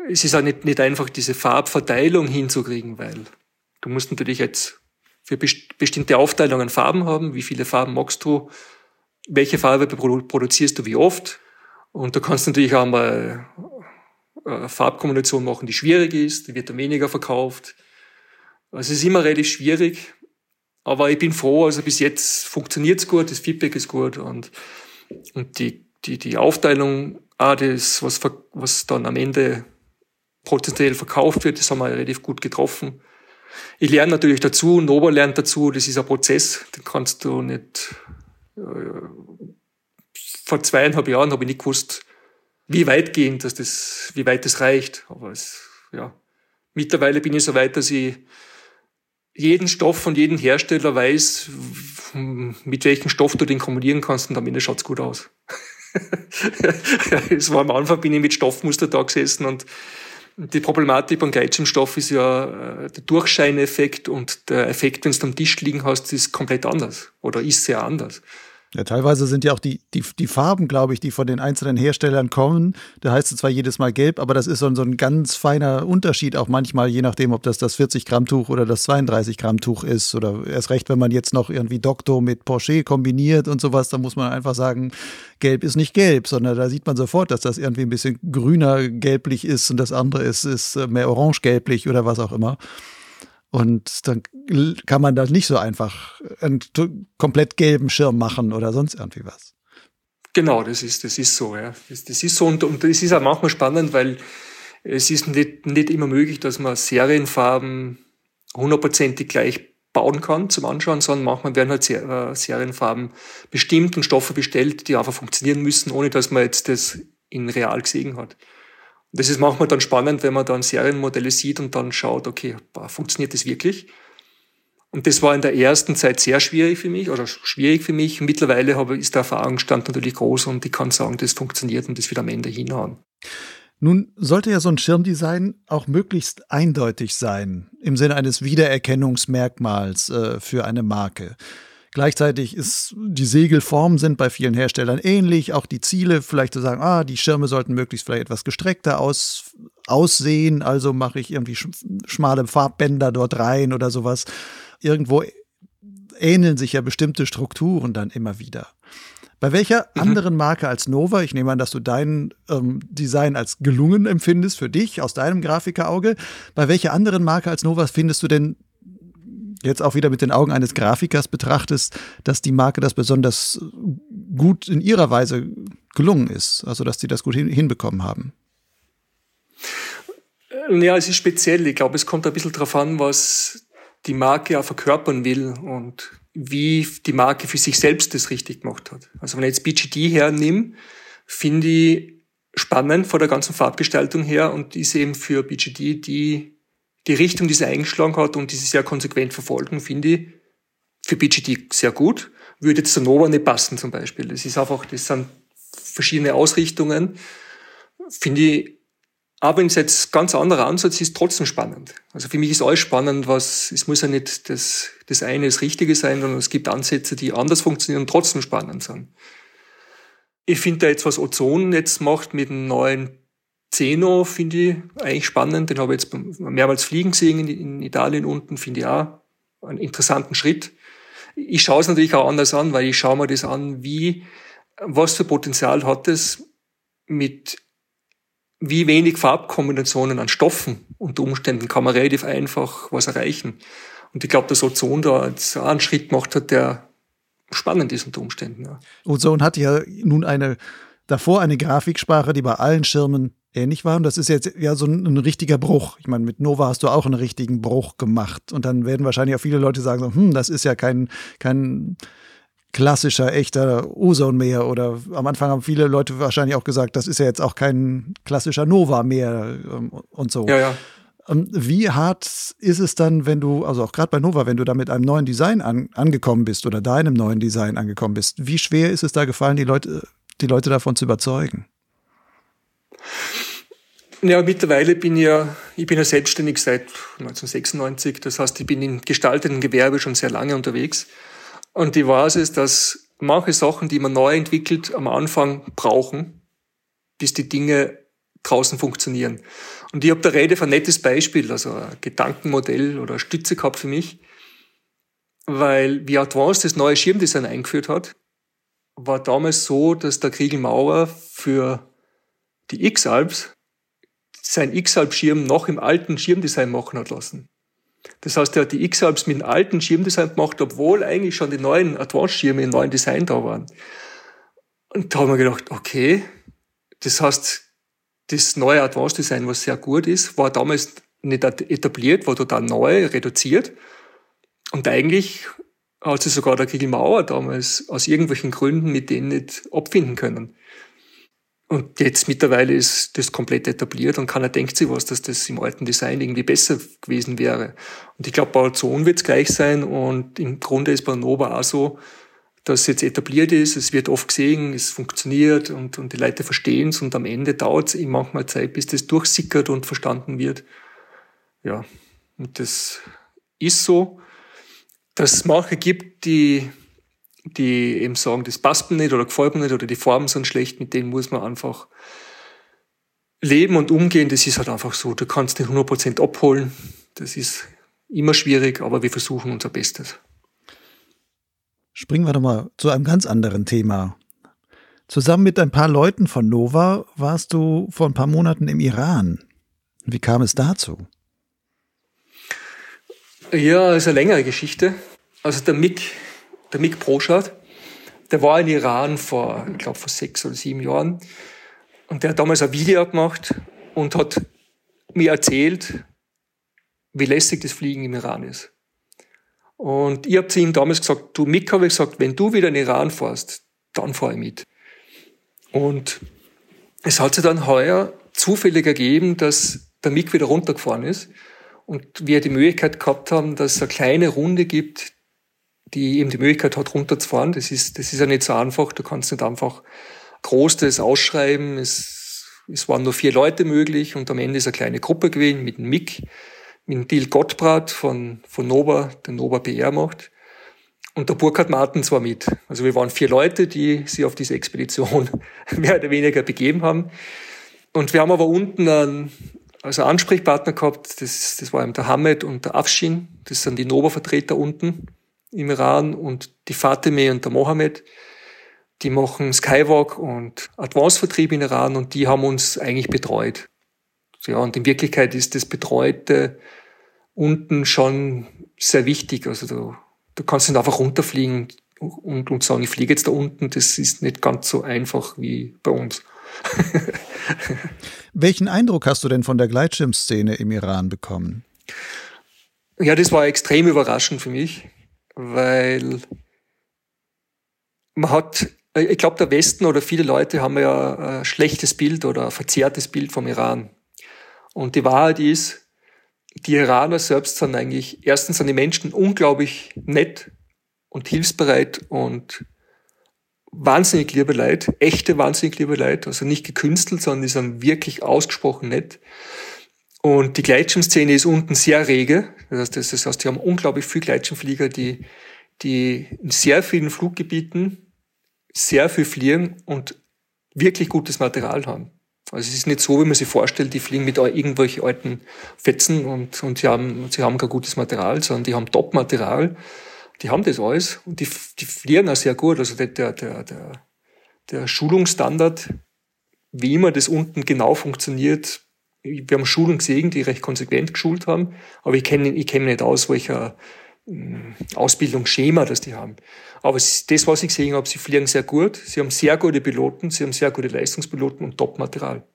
es ist auch nicht, nicht einfach diese Farbverteilung hinzukriegen, weil du musst natürlich jetzt für bestimmte Aufteilungen Farben haben. Wie viele Farben magst du? Welche Farbe produzierst du wie oft? Und da kannst du natürlich auch mal eine Farbkombination machen, die schwierig ist, die wird dann weniger verkauft. Also es ist immer relativ schwierig, aber ich bin froh, also bis jetzt funktioniert's gut, das Feedback ist gut und, und die, die, die Aufteilung, auch das, was, was dann am Ende potenziell verkauft wird, das haben wir relativ gut getroffen. Ich lerne natürlich dazu, Nova lernt dazu, das ist ein Prozess, den kannst du nicht. Äh, vor zweieinhalb Jahren habe ich nicht gewusst, wie weitgehend dass das, wie weit das reicht. Aber es, ja, mittlerweile bin ich so weit, dass ich jeden Stoff von jedem Hersteller weiß, mit welchem Stoff du den kombinieren kannst und am Ende schaut's gut aus. es war am Anfang bin ich mit Stoffmuster da gesessen und die Problematik beim Gleitschirmstoff ist ja äh, der Durchscheineffekt und der Effekt, wenn du am Tisch liegen hast, ist komplett anders oder ist sehr anders. Ja, teilweise sind ja auch die, die, die Farben, glaube ich, die von den einzelnen Herstellern kommen. Da heißt es zwar jedes Mal gelb, aber das ist so ein, so ein ganz feiner Unterschied auch manchmal, je nachdem, ob das das 40 Gramm Tuch oder das 32 Gramm Tuch ist. Oder erst recht, wenn man jetzt noch irgendwie Doktor mit Porsche kombiniert und sowas, dann muss man einfach sagen, gelb ist nicht gelb, sondern da sieht man sofort, dass das irgendwie ein bisschen grüner gelblich ist und das andere ist, ist mehr orange gelblich oder was auch immer. Und dann kann man da nicht so einfach einen komplett gelben Schirm machen oder sonst irgendwie was. Genau, das ist, das ist so, ja. Das, das ist so und, und das ist auch manchmal spannend, weil es ist nicht, nicht immer möglich, dass man Serienfarben hundertprozentig gleich bauen kann zum Anschauen, sondern manchmal werden halt äh, Serienfarben bestimmt und Stoffe bestellt, die einfach funktionieren müssen, ohne dass man jetzt das in real gesehen hat. Das ist manchmal dann spannend, wenn man dann Serienmodelle sieht und dann schaut, okay, funktioniert das wirklich? Und das war in der ersten Zeit sehr schwierig für mich oder schwierig für mich. Mittlerweile habe, ist der Erfahrungsstand natürlich groß und ich kann sagen, das funktioniert und das wird am Ende hinhauen. Nun sollte ja so ein Schirmdesign auch möglichst eindeutig sein, im Sinne eines Wiedererkennungsmerkmals äh, für eine Marke. Gleichzeitig ist die Segelformen sind bei vielen Herstellern ähnlich, auch die Ziele vielleicht zu sagen, ah, die Schirme sollten möglichst vielleicht etwas gestreckter aus, aussehen, also mache ich irgendwie schmale Farbbänder dort rein oder sowas. Irgendwo ähneln sich ja bestimmte Strukturen dann immer wieder. Bei welcher mhm. anderen Marke als Nova, ich nehme an, dass du dein ähm, Design als gelungen empfindest für dich aus deinem Grafikerauge, bei welcher anderen Marke als Nova findest du denn jetzt auch wieder mit den Augen eines Grafikers betrachtest, dass die Marke das besonders gut in ihrer Weise gelungen ist, also dass sie das gut hin hinbekommen haben? Ja, es ist speziell. Ich glaube, es kommt ein bisschen darauf an, was die Marke auch verkörpern will und wie die Marke für sich selbst das richtig gemacht hat. Also wenn ich jetzt BGD hernehme, finde ich spannend vor der ganzen Farbgestaltung her und ist eben für BGD die die Richtung, die sie eingeschlagen hat und die sie sehr konsequent verfolgen, finde ich für BGT sehr gut. Würde jetzt Nova nicht passen zum Beispiel. Das ist einfach, das sind verschiedene Ausrichtungen. Finde ich, aber wenn es jetzt ganz anderer Ansatz ist, trotzdem spannend. Also für mich ist alles spannend, was, es muss ja nicht das, das eine das Richtige sein, sondern es gibt Ansätze, die anders funktionieren und trotzdem spannend sind. Ich finde da jetzt, was Ozon jetzt macht mit dem neuen Zeno finde ich eigentlich spannend. Den habe ich jetzt mehrmals fliegen gesehen in, in Italien unten, finde ich auch einen interessanten Schritt. Ich schaue es natürlich auch anders an, weil ich schaue mir das an, wie, was für Potenzial hat es mit wie wenig Farbkombinationen an Stoffen unter Umständen kann man relativ einfach was erreichen. Und ich glaube, dass Ozon da jetzt einen Schritt gemacht hat, der spannend ist unter Umständen. Ja. Ozon hat ja nun eine davor eine Grafiksprache, die bei allen Schirmen ähnlich war. Und das ist jetzt ja so ein, ein, richtiger Bruch. Ich meine, mit Nova hast du auch einen richtigen Bruch gemacht. Und dann werden wahrscheinlich auch viele Leute sagen, so, hm, das ist ja kein, kein klassischer, echter Ozone mehr. Oder am Anfang haben viele Leute wahrscheinlich auch gesagt, das ist ja jetzt auch kein klassischer Nova mehr ähm, und so. Ja, ja. Ähm, wie hart ist es dann, wenn du, also auch gerade bei Nova, wenn du da mit einem neuen Design an, angekommen bist oder deinem neuen Design angekommen bist, wie schwer ist es da gefallen, die Leute, die Leute davon zu überzeugen? Ja, mittlerweile bin ich ja, ich bin ja selbstständig seit 1996. Das heißt, ich bin im gestalteten Gewerbe schon sehr lange unterwegs. Und ich weiß es, dass manche Sachen, die man neu entwickelt, am Anfang brauchen, bis die Dinge draußen funktionieren. Und ich habe da Rede von ein nettes Beispiel, also ein Gedankenmodell oder Stütze gehabt für mich, weil wie Advanced das neue Schirmdesign eingeführt hat, war damals so, dass der Kriegel Mauer für die X-Alps sein X-Alp-Schirm noch im alten Schirmdesign machen hat lassen. Das heißt, er hat die X-Alps mit dem alten Schirmdesign gemacht, obwohl eigentlich schon die neuen Advanced-Schirme im neuen Design da waren. Und da haben wir gedacht, okay, das heißt, das neue Advanced Design, was sehr gut ist, war damals nicht etabliert, war total neu, reduziert. Und eigentlich hat sich sogar der Kriegel Mauer damals aus irgendwelchen Gründen mit denen nicht abfinden können. Und jetzt mittlerweile ist das komplett etabliert und keiner denkt sich was, dass das im alten Design irgendwie besser gewesen wäre. Und ich glaube, bei Ozon wird es gleich sein und im Grunde ist bei Nova auch so, dass es jetzt etabliert ist, es wird oft gesehen, es funktioniert und, und die Leute verstehen es und am Ende dauert es manchmal Zeit, bis das durchsickert und verstanden wird. Ja, und das ist so, dass es manche gibt, die die eben sagen, das passt mir nicht oder gefällt mir nicht oder die Farben sind schlecht, mit denen muss man einfach leben und umgehen. Das ist halt einfach so. Du kannst nicht 100% abholen. Das ist immer schwierig, aber wir versuchen unser Bestes. Springen wir doch mal zu einem ganz anderen Thema. Zusammen mit ein paar Leuten von Nova warst du vor ein paar Monaten im Iran. Wie kam es dazu? Ja, ist eine längere Geschichte. Also der Mick der Mick Proschat, der war in Iran vor, ich glaube, vor sechs oder sieben Jahren. Und der hat damals ein Video gemacht und hat mir erzählt, wie lässig das Fliegen im Iran ist. Und ich habe zu ihm damals gesagt, du Mick, habe ich gesagt, wenn du wieder in Iran fährst, dann fahre ich mit. Und es hat sich dann heuer zufällig ergeben, dass der Mick wieder runtergefahren ist und wir die Möglichkeit gehabt haben, dass es eine kleine Runde gibt, die eben die Möglichkeit hat, runterzufahren. Das ist, das ist ja nicht so einfach. Du kannst nicht einfach groß das ausschreiben. Es, es waren nur vier Leute möglich und am Ende ist eine kleine Gruppe gewesen mit dem Mick, mit dem Dil Gottbrat von, von Nova, der Nova PR macht. Und der Burkhard Martens war mit. Also wir waren vier Leute, die sich auf diese Expedition mehr oder weniger begeben haben. Und wir haben aber unten einen, also Ansprechpartner gehabt, das, das war eben der Hamed und der Afshin, das sind die Nova-Vertreter unten im Iran und die Fatime und der Mohammed, die machen Skywalk und Advanced-Vertrieb in Iran und die haben uns eigentlich betreut. Ja, und in Wirklichkeit ist das Betreute unten schon sehr wichtig. Also du, du kannst nicht einfach runterfliegen und, und sagen, ich fliege jetzt da unten. Das ist nicht ganz so einfach wie bei uns. Welchen Eindruck hast du denn von der Gleitschirmszene im Iran bekommen? Ja, das war extrem überraschend für mich weil man hat, ich glaube, der Westen oder viele Leute haben ja ein schlechtes Bild oder ein verzerrtes Bild vom Iran. Und die Wahrheit ist, die Iraner selbst sind eigentlich, erstens sind die Menschen unglaublich nett und hilfsbereit und wahnsinnig liebe Leute, echte wahnsinnig liebe Leute, also nicht gekünstelt, sondern die sind wirklich ausgesprochen nett. Und die Gleitschirmszene ist unten sehr rege. Das heißt, das heißt, die haben unglaublich viele Gleitschirmflieger, die, die in sehr vielen Fluggebieten sehr viel fliegen und wirklich gutes Material haben. Also es ist nicht so, wie man sich vorstellt, die fliegen mit irgendwelchen alten Fetzen und, und sie, haben, sie haben kein gutes Material, sondern die haben Top-Material. Die haben das alles und die, die fliegen auch sehr gut. Also der, der, der, der Schulungsstandard, wie immer das unten genau funktioniert, wir haben Schulen gesehen, die recht konsequent geschult haben, aber ich kenne ich kenn nicht aus, welcher, hm, Ausbildungsschema, das die haben. Aber das, was ich gesehen habe, sie fliegen sehr gut, sie haben sehr gute Piloten, sie haben sehr gute Leistungspiloten und Top-Material.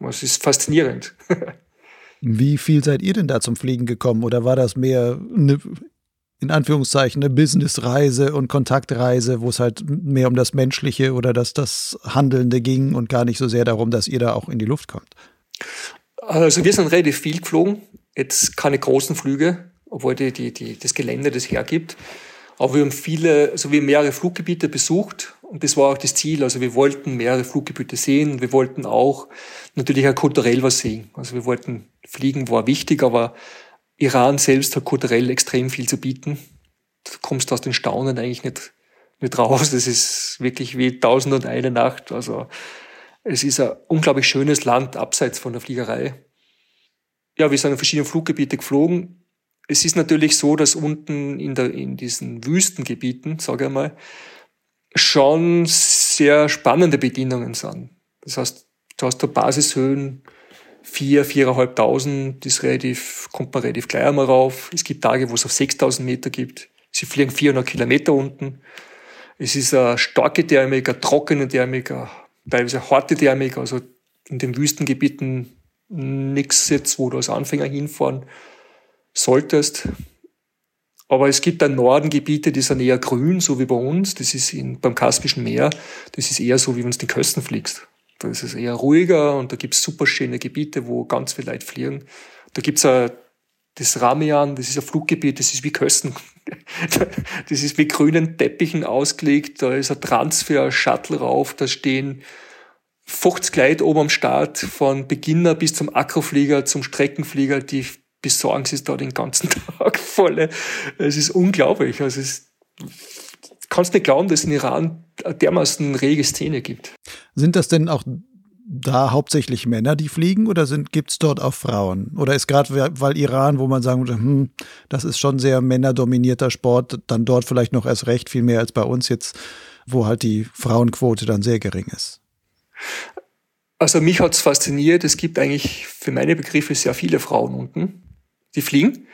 Das ist faszinierend. Wie viel seid ihr denn da zum Fliegen gekommen? Oder war das mehr eine, in Anführungszeichen, eine Businessreise und Kontaktreise, wo es halt mehr um das Menschliche oder das, das Handelnde ging und gar nicht so sehr darum, dass ihr da auch in die Luft kommt? Also wir sind relativ viel geflogen, jetzt keine großen Flüge, obwohl die, die, die, das Gelände das hergibt. Aber wir haben viele, also wir haben mehrere Fluggebiete besucht und das war auch das Ziel. Also wir wollten mehrere Fluggebiete sehen. Wir wollten auch natürlich auch kulturell was sehen. Also wir wollten fliegen, war wichtig, aber Iran selbst hat kulturell extrem viel zu bieten. Du kommst aus den Staunen eigentlich nicht, nicht raus. Das ist wirklich wie tausend und eine Nacht. Also es ist ein unglaublich schönes Land abseits von der Fliegerei. Ja, wir sind in verschiedene Fluggebiete geflogen es ist natürlich so, dass unten in, der, in diesen Wüstengebieten, sage ich mal, schon sehr spannende Bedingungen sind. Das heißt, du hast da Basishöhen, vier, viereinhalbtausend, ist relativ, kommt man relativ gleich einmal rauf. Es gibt Tage, wo es auf 6000 Meter gibt. Sie fliegen 400 Kilometer unten. Es ist eine starke Thermik, eine trockene Thermik, eine teilweise harte Thermik, also in den Wüstengebieten nichts jetzt, wo du als Anfänger hinfahren solltest. Aber es gibt dann Nordengebiete, die sind eher grün, so wie bei uns. Das ist in, beim Kaspischen Meer. Das ist eher so, wie wenn du die Küsten fliegst. Da ist es eher ruhiger und da gibt es super schöne Gebiete, wo ganz viele Leute fliegen. Da gibt's es das Ramian, das ist ein Fluggebiet, das ist wie Kösten. Das ist wie grünen Teppichen ausgelegt. Da ist ein Transfer, ein Shuttle rauf, da stehen 50 Leute oben am Start, von Beginner bis zum Akroflieger, zum Streckenflieger, die besorgen es da den ganzen Tag voll. Es ist unglaublich. Also es kannst nicht glauben, dass es in Iran dermaßen rege Szene gibt. Sind das denn auch da hauptsächlich Männer, die fliegen, oder gibt es dort auch Frauen? Oder ist gerade, weil Iran, wo man sagen würde, hm, das ist schon sehr männerdominierter Sport, dann dort vielleicht noch erst recht viel mehr als bei uns jetzt, wo halt die Frauenquote dann sehr gering ist? Also mich hat es fasziniert. Es gibt eigentlich für meine Begriffe sehr viele Frauen unten die fliegen.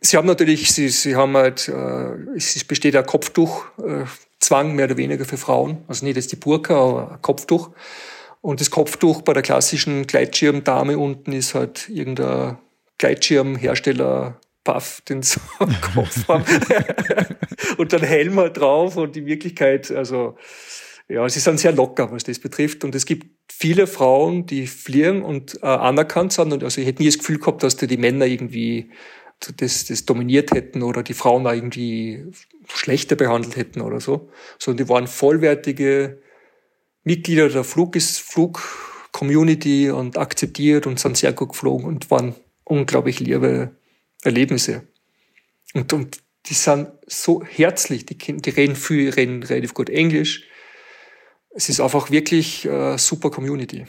Sie haben natürlich, sie, sie haben halt, äh, es besteht ein Kopftuchzwang äh, mehr oder weniger für Frauen. Also nicht jetzt die Burka, aber ein Kopftuch. Und das Kopftuch bei der klassischen Gleitschirmdame unten ist halt irgendein Gleitschirmhersteller Puff, den so am Kopf haben. und dann Helm halt drauf und die Wirklichkeit, also ja, sie sind sehr locker, was das betrifft. Und es gibt viele Frauen, die fliegen und äh, anerkannt sind. Und also ich hätte nie das Gefühl gehabt, dass da die Männer irgendwie das, das dominiert hätten oder die Frauen da irgendwie schlechter behandelt hätten oder so. Sondern die waren vollwertige Mitglieder der Flug Flug-Community und akzeptiert und sind sehr gut geflogen und waren unglaublich liebe Erlebnisse. Und, und die sind so herzlich, die, die reden viel, reden relativ gut Englisch es ist einfach wirklich äh, super Community.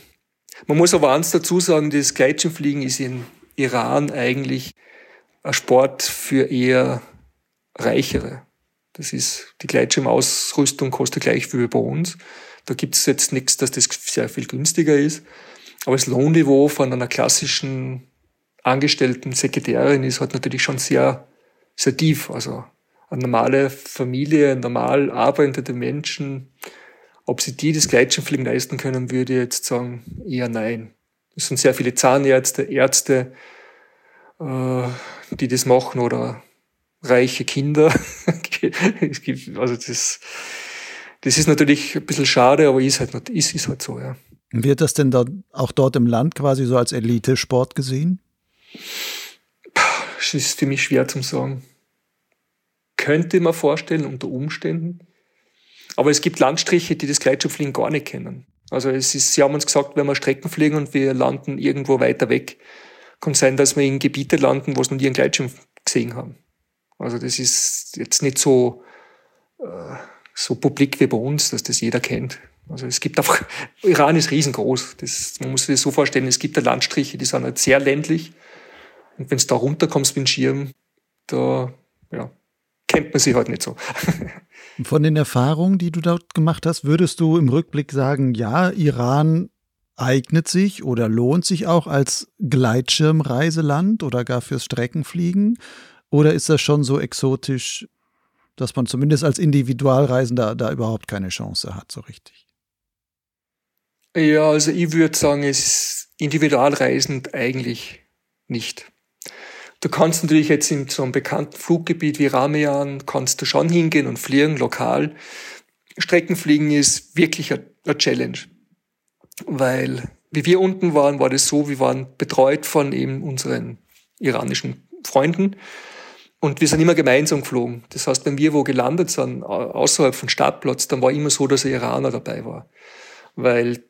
Man muss aber eins dazu sagen, das Gleitschirmfliegen ist in Iran eigentlich ein Sport für eher Reichere. Das ist, die Gleitschirmausrüstung kostet gleich viel wie bei uns. Da gibt es jetzt nichts, dass das sehr viel günstiger ist. Aber das Lohnniveau von einer klassischen angestellten Sekretärin ist halt natürlich schon sehr, sehr tief. Also eine normale Familie, normal arbeitende Menschen, ob sie die das Gleitschirmfliegen leisten können, würde ich jetzt sagen, eher nein. Es sind sehr viele Zahnärzte, Ärzte, äh, die das machen oder reiche Kinder. es gibt, also das, das ist natürlich ein bisschen schade, aber ist halt, ist, ist halt so, ja. Wird das denn dort, auch dort im Land quasi so als Elite-Sport gesehen? Das ist für mich schwer zu sagen. Könnte man vorstellen, unter Umständen. Aber es gibt Landstriche, die das Gleitschirmfliegen gar nicht kennen. Also es ist, sie haben uns gesagt, wenn wir Strecken fliegen und wir landen irgendwo weiter weg, kann sein, dass wir in Gebiete landen, wo sie noch nie einen Gleitschirm gesehen haben. Also das ist jetzt nicht so, äh, so publik wie bei uns, dass das jeder kennt. Also es gibt einfach, Iran ist riesengroß. Das, man muss sich das so vorstellen, es gibt da Landstriche, die sind halt sehr ländlich. Und wenn du da runterkommst mit dem Schirm, da, ja, kennt man sich halt nicht so. Von den Erfahrungen, die du dort gemacht hast, würdest du im Rückblick sagen, ja, Iran eignet sich oder lohnt sich auch als Gleitschirmreiseland oder gar fürs Streckenfliegen? Oder ist das schon so exotisch, dass man zumindest als Individualreisender da überhaupt keine Chance hat, so richtig? Ja, also ich würde sagen, es ist individualreisend eigentlich nicht. Du kannst natürlich jetzt in so einem bekannten Fluggebiet wie Ramian, kannst du schon hingehen und fliegen, lokal. Streckenfliegen ist wirklich eine Challenge. Weil, wie wir unten waren, war das so, wir waren betreut von eben unseren iranischen Freunden. Und wir sind immer gemeinsam geflogen. Das heißt, wenn wir wo gelandet sind, außerhalb von Startplatz, dann war immer so, dass ein Iraner dabei war. Weil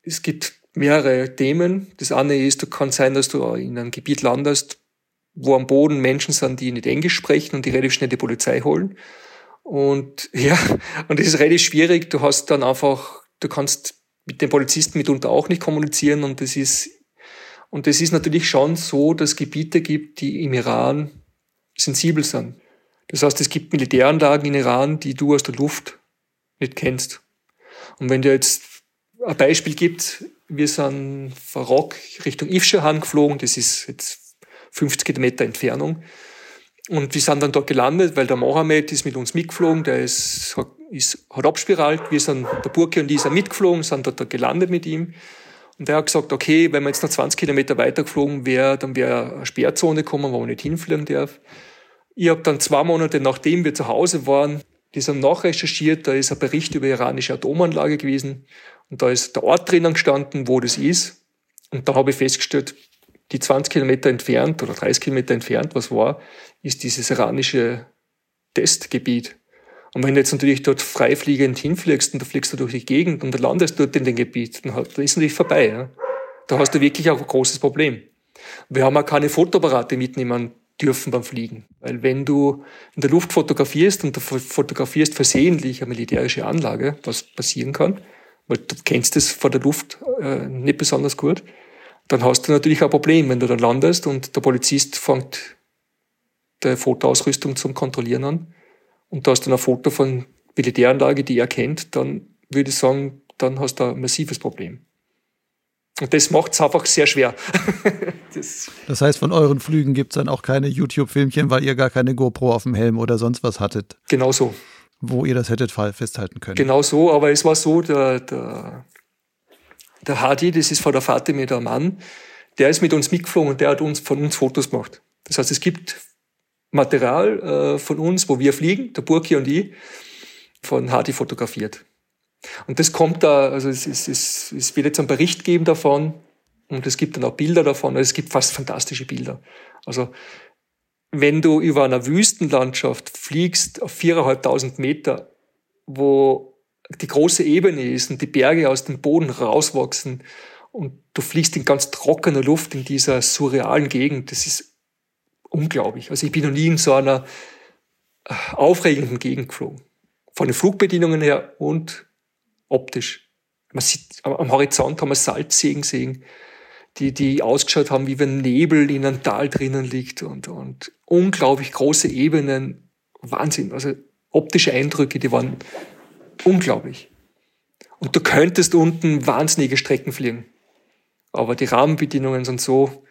es gibt mehrere Themen. Das eine ist, du kann sein, dass du in einem Gebiet landest, wo am Boden Menschen sind, die nicht Englisch sprechen und die relativ schnell die Polizei holen. Und ja, und das ist relativ schwierig. Du hast dann einfach, du kannst mit den Polizisten mitunter auch nicht kommunizieren und das ist, und das ist natürlich schon so, dass es Gebiete gibt, die im Iran sensibel sind. Das heißt, es gibt Militäranlagen in Iran, die du aus der Luft nicht kennst. Und wenn du jetzt ein Beispiel gibt, wir sind von Rock Richtung Ifshahan geflogen, das ist jetzt 50 Kilometer Entfernung. Und wir sind dann dort gelandet, weil der Mohammed ist mit uns mitgeflogen, der ist, hat, ist, hat abspiralt. Wir sind, der Burke und ich sind mitgeflogen, sind dort, dort gelandet mit ihm. Und der hat gesagt, okay, wenn man jetzt noch 20 Kilometer weiter geflogen wäre, dann wäre eine Sperrzone gekommen, wo man nicht hinfliegen darf. Ich habe dann zwei Monate nachdem wir zu Hause waren, die sind nachrecherchiert, da ist ein Bericht über iranische Atomanlage gewesen und da ist der Ort drinnen gestanden, wo das ist. Und da habe ich festgestellt, die 20 Kilometer entfernt oder 30 Kilometer entfernt, was war, ist dieses iranische Testgebiet. Und wenn du jetzt natürlich dort freifliegend hinfliegst und du fliegst du durch die Gegend und du landest dort in dem Gebiet, dann ist natürlich vorbei. Ja? Da hast du wirklich auch ein großes Problem. Wir haben auch keine Fotoapparate mitnehmen dürfen beim Fliegen. Weil wenn du in der Luft fotografierst und du fotografierst versehentlich eine militärische Anlage, was passieren kann, weil du kennst es vor der Luft äh, nicht besonders gut, dann hast du natürlich ein Problem, wenn du dann landest und der Polizist fängt der Fotoausrüstung zum Kontrollieren an und da hast du ein Foto von Militäranlage, die er kennt, dann würde ich sagen, dann hast du ein massives Problem. Und das macht es einfach sehr schwer. das, das, heißt, von euren Flügen gibt es dann auch keine YouTube-Filmchen, weil ihr gar keine GoPro auf dem Helm oder sonst was hattet. Genau so. Wo ihr das hättet festhalten können. Genau so, aber es war so, der, der der Hadi, das ist von der Fatime der Mann, der ist mit uns mitgeflogen und der hat uns von uns Fotos gemacht. Das heißt, es gibt Material äh, von uns, wo wir fliegen, der Burki und ich, von Hadi fotografiert. Und das kommt da, also es, es, es, es wird jetzt einen Bericht geben davon und es gibt dann auch Bilder davon. Also es gibt fast fantastische Bilder. Also wenn du über einer Wüstenlandschaft fliegst auf viereinhalbtausend Meter, wo die große Ebene ist und die Berge aus dem Boden rauswachsen und du fliegst in ganz trockener Luft in dieser surrealen Gegend. Das ist unglaublich. Also ich bin noch nie in so einer äh, aufregenden Gegend geflogen. Von den Flugbedienungen her und optisch. Man sieht, am Horizont haben wir Salzsegen gesehen, die, die ausgeschaut haben, wie wenn Nebel in einem Tal drinnen liegt und, und unglaublich große Ebenen. Wahnsinn. Also optische Eindrücke, die waren unglaublich. Und du könntest unten wahnsinnige Strecken fliegen. Aber die Rahmenbedingungen sind so,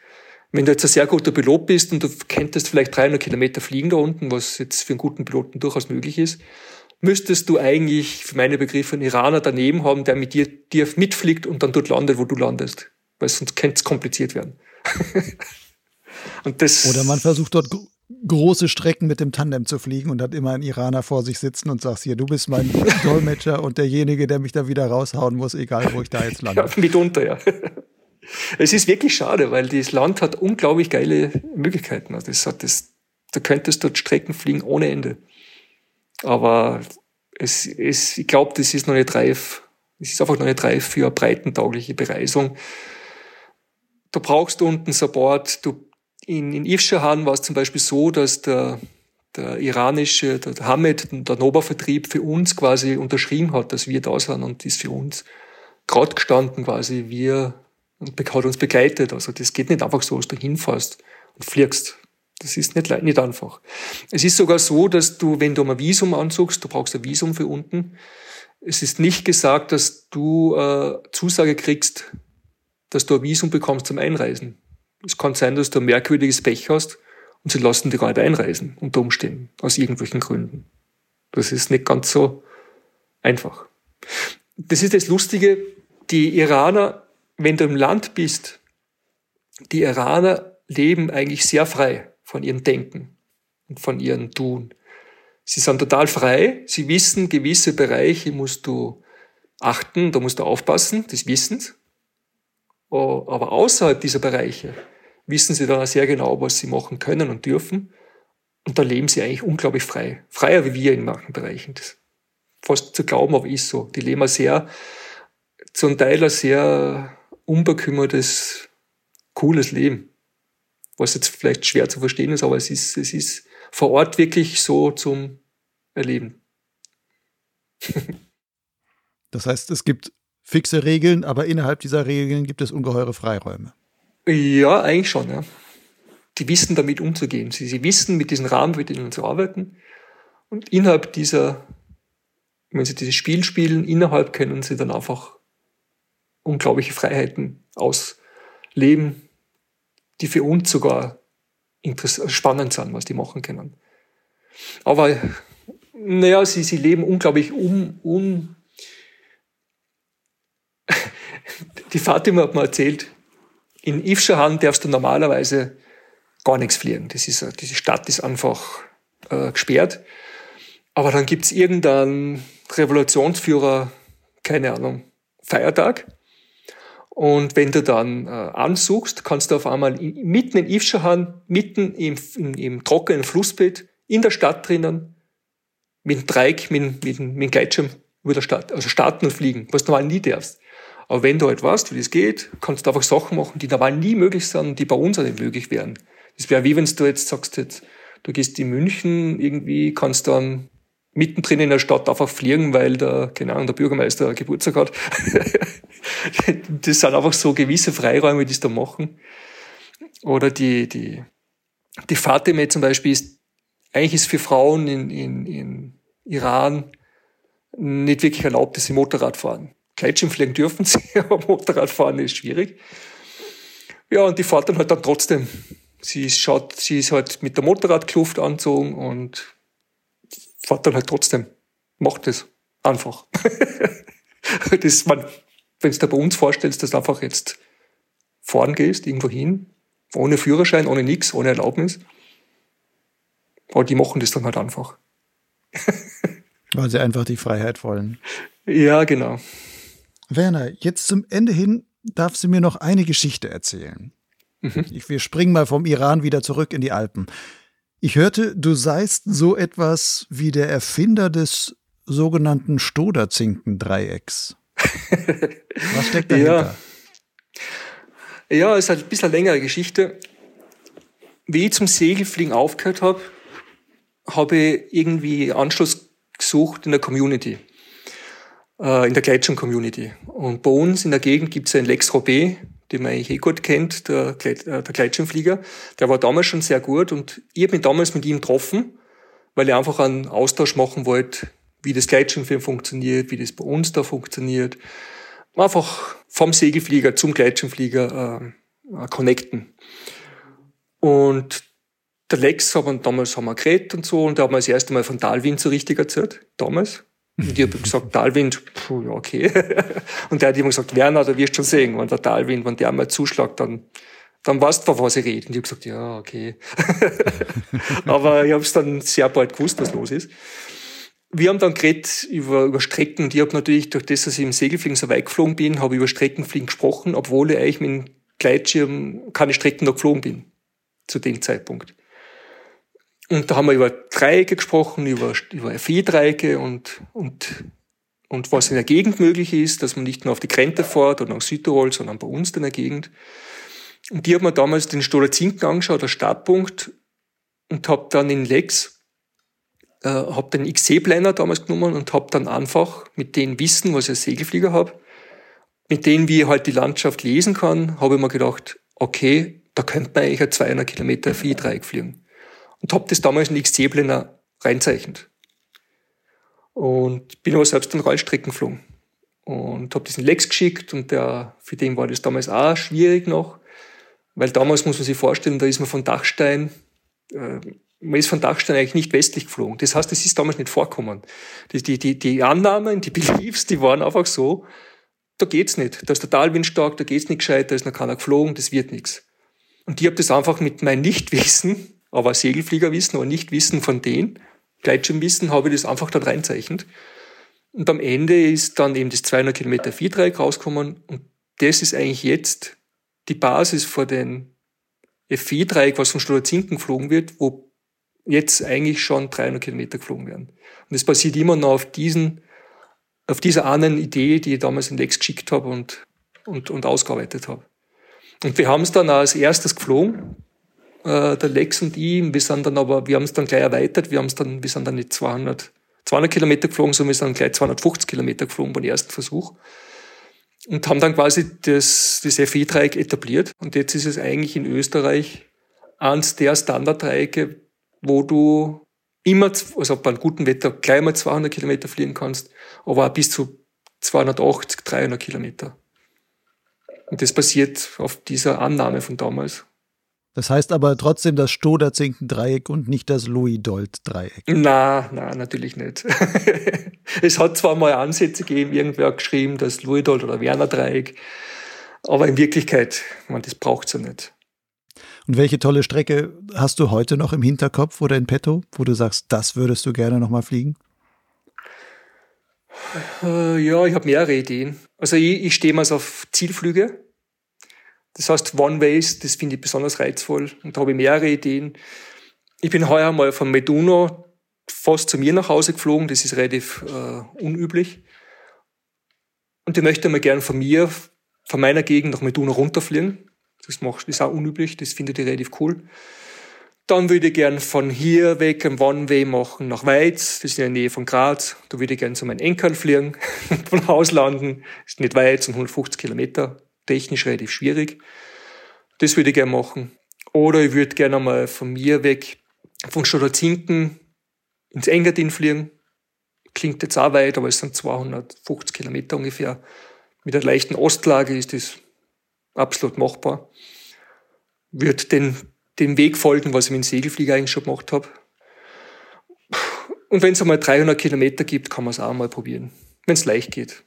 wenn du jetzt ein sehr guter Pilot bist und du könntest vielleicht 300 Kilometer fliegen da unten, was jetzt für einen guten Piloten durchaus möglich ist, müsstest du eigentlich für meine Begriffe einen Iraner daneben haben, der mit dir, dir mitfliegt und dann dort landet, wo du landest. Weil sonst könnte es kompliziert werden. und das Oder man versucht dort große Strecken mit dem Tandem zu fliegen und hat immer einen Iraner vor sich sitzen und sagt hier, du bist mein Dolmetscher und derjenige, der mich da wieder raushauen muss, egal wo ich da jetzt lande. Ja, mitunter, ja. Es ist wirklich schade, weil das Land hat unglaublich geile Möglichkeiten. Also das hat das, du könntest dort Strecken fliegen ohne Ende. Aber es, es, ich glaube, das ist noch nicht reif. Es ist einfach noch nicht reif für eine breitentaugliche Bereisung. Du brauchst unten Support, du in, in Ifshahan war es zum Beispiel so, dass der, der iranische, der Hamed, der Nobelvertrieb für uns quasi unterschrieben hat, dass wir da sind und ist für uns gerade gestanden quasi, wir und hat uns begleitet. Also das geht nicht einfach so, dass du hinfährst und fliegst. Das ist nicht, nicht einfach. Es ist sogar so, dass du, wenn du ein Visum ansuchst, du brauchst ein Visum für unten. Es ist nicht gesagt, dass du äh, Zusage kriegst, dass du ein Visum bekommst zum Einreisen. Es kann sein, dass du ein merkwürdiges Pech hast Und sie lassen die gar nicht einreisen, unter Umständen, aus irgendwelchen Gründen. Das ist nicht ganz so einfach. Das ist das Lustige, die Iraner, wenn du im Land bist, die Iraner leben eigentlich sehr frei von ihrem Denken und von ihrem Tun. Sie sind total frei. Sie wissen, gewisse Bereiche musst du achten, da musst du aufpassen, das wissen sie. Aber außerhalb dieser Bereiche wissen sie dann auch sehr genau, was sie machen können und dürfen. Und da leben sie eigentlich unglaublich frei. Freier wie wir in manchen Bereichen. Das fast zu glauben, aber ist so. Die leben ein sehr, zum Teil ein sehr unbekümmertes, cooles Leben. Was jetzt vielleicht schwer zu verstehen ist, aber es ist, es ist vor Ort wirklich so zum Erleben. das heißt, es gibt fixe Regeln, aber innerhalb dieser Regeln gibt es ungeheure Freiräume. Ja, eigentlich schon, ja. Die wissen damit umzugehen. Sie, sie wissen mit diesen Rahmenbedingungen zu arbeiten. Und innerhalb dieser, wenn sie dieses Spiel spielen, innerhalb können sie dann einfach unglaubliche Freiheiten ausleben, die für uns sogar spannend sind, was die machen können. Aber naja, sie, sie leben unglaublich um, um die Fatima hat mir erzählt, in Ifschahan darfst du normalerweise gar nichts fliegen. Das ist, diese Stadt ist einfach äh, gesperrt. Aber dann gibt's irgendeinen Revolutionsführer, keine Ahnung, Feiertag. Und wenn du dann äh, ansuchst, kannst du auf einmal in, mitten in Ifschahan, mitten im, im, im trockenen Flussbett, in der Stadt drinnen, mit einem Dreieck, mit, mit, mit einem Gleitschirm über der Stadt, also starten und fliegen, was du normal nie darfst. Aber wenn du halt weißt, wie das geht, kannst du einfach Sachen machen, die normal nie möglich sind, die bei uns auch nicht möglich wären. Das wäre wie wenn du jetzt sagst, jetzt, du gehst in München irgendwie, kannst dann mittendrin in der Stadt einfach fliegen, weil der, Ahnung, der Bürgermeister Geburtstag hat. das sind einfach so gewisse Freiräume, die es da machen. Oder die, die, die Fatime zum Beispiel ist, eigentlich ist für Frauen in, in, in Iran nicht wirklich erlaubt, dass sie Motorrad fahren. Gleitschirmfliegen dürfen sie, aber Motorradfahren ist schwierig. Ja, und die fährt dann halt dann trotzdem. Sie schaut, sie ist halt mit der Motorradkluft anzogen und fährt dann halt trotzdem. Macht das. Einfach. das, man, wenn du dir bei uns vorstellst, dass du einfach jetzt fahren gehst, irgendwo hin, ohne Führerschein, ohne nix, ohne Erlaubnis. Aber die machen das dann halt einfach. Weil sie einfach die Freiheit wollen. Ja, genau. Werner, jetzt zum Ende hin darf sie mir noch eine Geschichte erzählen. Mhm. wir springen mal vom Iran wieder zurück in die Alpen. Ich hörte, du seist so etwas wie der Erfinder des sogenannten Stoderzinken-Dreiecks. Was steckt dahinter? Ja. ja, ist halt ein bisschen eine längere Geschichte. Wie ich zum Segelfliegen aufgehört habe, habe ich irgendwie Anschluss gesucht in der Community äh, in der Gleitschirm-Community. Und bei uns in der Gegend gibt es einen Lex Robé, den man eigentlich eh gut kennt, der, äh, der Gleitschirmflieger. Der war damals schon sehr gut und ich habe mich damals mit ihm getroffen, weil ich einfach einen Austausch machen wollte, wie das Gleitschirmfliegen funktioniert, wie das bei uns da funktioniert. Einfach vom Segelflieger zum Gleitschirmflieger äh, äh, connecten. Und der Lex haben damals haben wir geredet und so, und da haben wir das erste Mal von Talwind so richtig erzählt, damals. Und ich habe gesagt, Talwind, puh, ja, okay. Und der hat immer gesagt, Werner, da wirst du schon sehen, wenn der Talwind, wenn der mal zuschlagt, dann, dann weißt du, von was ich rede. Und ich habe gesagt, ja, okay. Aber ich habe es dann sehr bald gewusst, was los ist. Wir haben dann geredet über, über Strecken und ich habe natürlich, durch das, dass ich im Segelfliegen so weit geflogen bin, habe ich über Streckenfliegen gesprochen, obwohl ich eigentlich mit dem Gleitschirm keine Strecken noch geflogen bin. Zu dem Zeitpunkt. Und da haben wir über Dreiecke gesprochen, über, über FI-Dreiecke und, und, und was in der Gegend möglich ist, dass man nicht nur auf die Krente fährt oder nach Südtirol, sondern bei uns in der Gegend. Und die hat mir damals den Stoller Zinken angeschaut, der Startpunkt, und habe dann in Lex, äh, habe den XC-Planer damals genommen und habe dann einfach mit dem Wissen, was ich als Segelflieger habe, mit denen, wie ich halt die Landschaft lesen kann, habe ich mir gedacht, okay, da könnte man eigentlich ein 200 Kilometer FI-Dreieck fliegen und habe das damals in XC-Pläne reinzeichnet. Und bin aber selbst an Rollstrecken geflogen. Und habe das in Lex geschickt und der, für den war das damals auch schwierig noch, weil damals muss man sich vorstellen, da ist man von Dachstein äh, man ist von Dachstein eigentlich nicht westlich geflogen. Das heißt, es ist damals nicht vorkommen. Die, die, die, die Annahmen, die Beliefs, die waren einfach so, da geht's nicht. Da ist der Talwind stark, da geht's nicht gescheit, da ist noch keiner geflogen, das wird nichts. Und ich habe das einfach mit meinem Nichtwissen, aber Segelfliegerwissen, aber Nichtwissen von denen, Gleitschirmwissen, habe ich das einfach da reinzeichnet. Und am Ende ist dann eben das 200 Kilometer Viehdreieck rausgekommen und das ist eigentlich jetzt die Basis vor den F4-Dreieck, was von Stuttgart-Zinken geflogen wird, wo jetzt eigentlich schon 300 Kilometer geflogen werden. Und das basiert immer noch auf diesen, auf dieser anderen Idee, die ich damals in Lex geschickt habe und, und, und ausgearbeitet habe. Und wir haben es dann als erstes geflogen, äh, der Lex und ich. Wir sind dann aber, wir haben es dann gleich erweitert. Wir haben es dann, wir sind dann nicht 200, 200 Kilometer geflogen, sondern wir sind dann gleich 250 Kilometer geflogen beim ersten Versuch. Und haben dann quasi das, das FE-Dreieck etabliert. Und jetzt ist es eigentlich in Österreich eines der Standarddreiecke, wo du immer, also bei guten Wetter gleich mal 200 Kilometer fliegen kannst, aber auch bis zu 280, 300 Kilometer. Und das basiert auf dieser Annahme von damals. Das heißt aber trotzdem das Stoderzinken-Dreieck und nicht das Louis-Dold-Dreieck. Na, na, natürlich nicht. es hat zwar mal Ansätze gegeben, irgendwer hat geschrieben, das Louis-Dold oder Werner-Dreieck, aber in Wirklichkeit, man, das braucht's ja nicht. Und welche tolle Strecke hast du heute noch im Hinterkopf oder in petto, wo du sagst, das würdest du gerne nochmal fliegen? Äh, ja, ich habe mehrere Ideen. Also ich, ich stehe mal auf Zielflüge. Das heißt, One-Ways, das finde ich besonders reizvoll und da habe ich mehrere Ideen. Ich bin heuer mal von Meduno fast zu mir nach Hause geflogen, das ist relativ äh, unüblich. Und ich möchte mal gern von mir, von meiner Gegend nach Meduno runterfliegen. Das, macht, ist auch unüblich, das finde ich relativ cool. Dann würde ich gern von hier weg einen One-Way machen nach Weiz, das ist in der Nähe von Graz. Da würde ich gern zu meinem Enkel fliegen, von Haus landen. Ist nicht weit, sind 150 Kilometer technisch relativ schwierig. Das würde ich gerne machen. Oder ich würde gerne mal von mir weg, von Stadtzinken ins Engadin fliegen. Klingt jetzt auch weit, aber es sind 250 Kilometer ungefähr. Mit einer leichten Ostlage ist das absolut machbar. Würde den, den Weg folgen, was ich mit dem Segelflieger eigentlich schon gemacht habe. Und wenn es einmal 300 Kilometer gibt, kann man es auch mal probieren, wenn es leicht geht.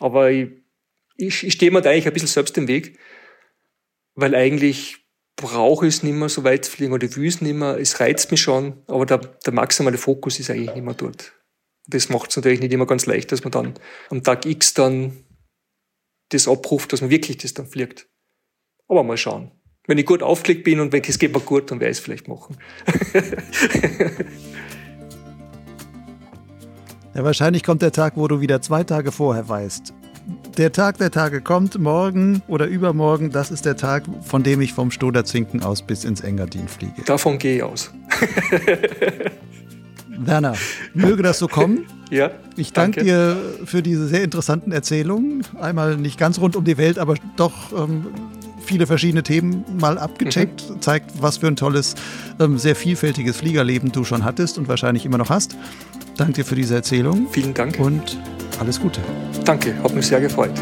Aber ich ich, ich stehe mir da eigentlich ein bisschen selbst im Weg, weil eigentlich brauche ich es nicht mehr so weit zu fliegen oder will es nicht mehr. Es reizt mich schon, aber der, der maximale Fokus ist eigentlich nicht mehr dort. Das macht es natürlich nicht immer ganz leicht, dass man dann am Tag X dann das abruft, dass man wirklich das dann fliegt. Aber mal schauen. Wenn ich gut aufgelegt bin und wenn es geht mir gut, dann werde ich es vielleicht machen. ja, wahrscheinlich kommt der Tag, wo du wieder zwei Tage vorher weißt, der Tag der Tage kommt, morgen oder übermorgen, das ist der Tag, von dem ich vom Stoderzinken aus bis ins Engadin fliege. Davon gehe ich aus. Werner, möge das so kommen. Ja. Ich danke, danke, dir für diese sehr interessanten Erzählungen. Einmal nicht ganz rund um die Welt, aber doch ähm, viele verschiedene Themen mal abgecheckt. Mhm. Zeigt, was für ein tolles, ähm, sehr vielfältiges Fliegerleben du schon hattest und wahrscheinlich immer noch hast. Danke dir für diese Erzählung. Vielen Dank. Und alles Gute. Danke, hat mich sehr gefreut.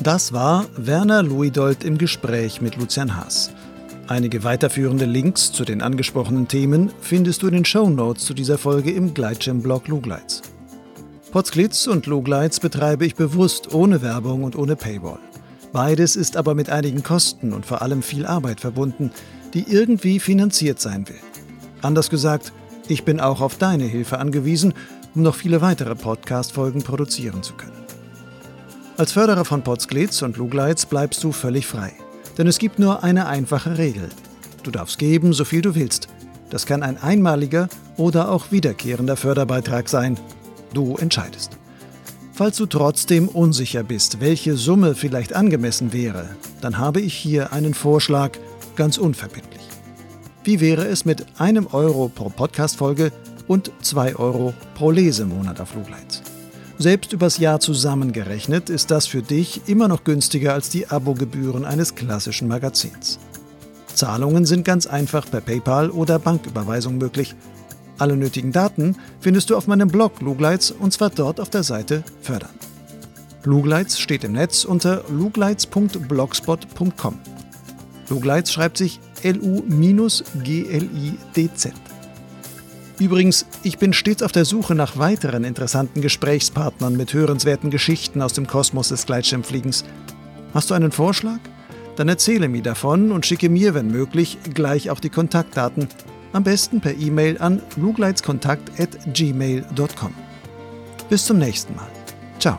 Das war Werner Luidold im Gespräch mit Lucian Haas. Einige weiterführende Links zu den angesprochenen Themen findest du in den Show Notes zu dieser Folge im Gleitschirm-Blog Lugleitz. Potsglitz und Lugleitz betreibe ich bewusst ohne Werbung und ohne Paywall. Beides ist aber mit einigen Kosten und vor allem viel Arbeit verbunden, die irgendwie finanziert sein will. Anders gesagt, ich bin auch auf deine Hilfe angewiesen, um noch viele weitere Podcast-Folgen produzieren zu können. Als Förderer von Potsglitz und Lugleitz bleibst du völlig frei. Denn es gibt nur eine einfache Regel. Du darfst geben, so viel du willst. Das kann ein einmaliger oder auch wiederkehrender Förderbeitrag sein. Du entscheidest. Falls du trotzdem unsicher bist, welche Summe vielleicht angemessen wäre, dann habe ich hier einen Vorschlag, ganz unverbindlich. Wie wäre es mit einem Euro pro Podcast-Folge und zwei Euro pro Lesemonat auf Flugleits? Selbst übers Jahr zusammengerechnet ist das für dich immer noch günstiger als die Abogebühren eines klassischen Magazins. Zahlungen sind ganz einfach per PayPal oder Banküberweisung möglich. Alle nötigen Daten findest du auf meinem Blog Lugleits und zwar dort auf der Seite Fördern. Lugleitz steht im Netz unter lugleitz.blogspot.com. Lugleitz schreibt sich L-U-G-L-I-D-Z. Übrigens, ich bin stets auf der Suche nach weiteren interessanten Gesprächspartnern mit hörenswerten Geschichten aus dem Kosmos des Gleitschirmfliegens. Hast du einen Vorschlag? Dann erzähle mir davon und schicke mir, wenn möglich, gleich auch die Kontaktdaten. Am besten per E-Mail an lugleitzkontakt.gmail.com. Bis zum nächsten Mal. Ciao.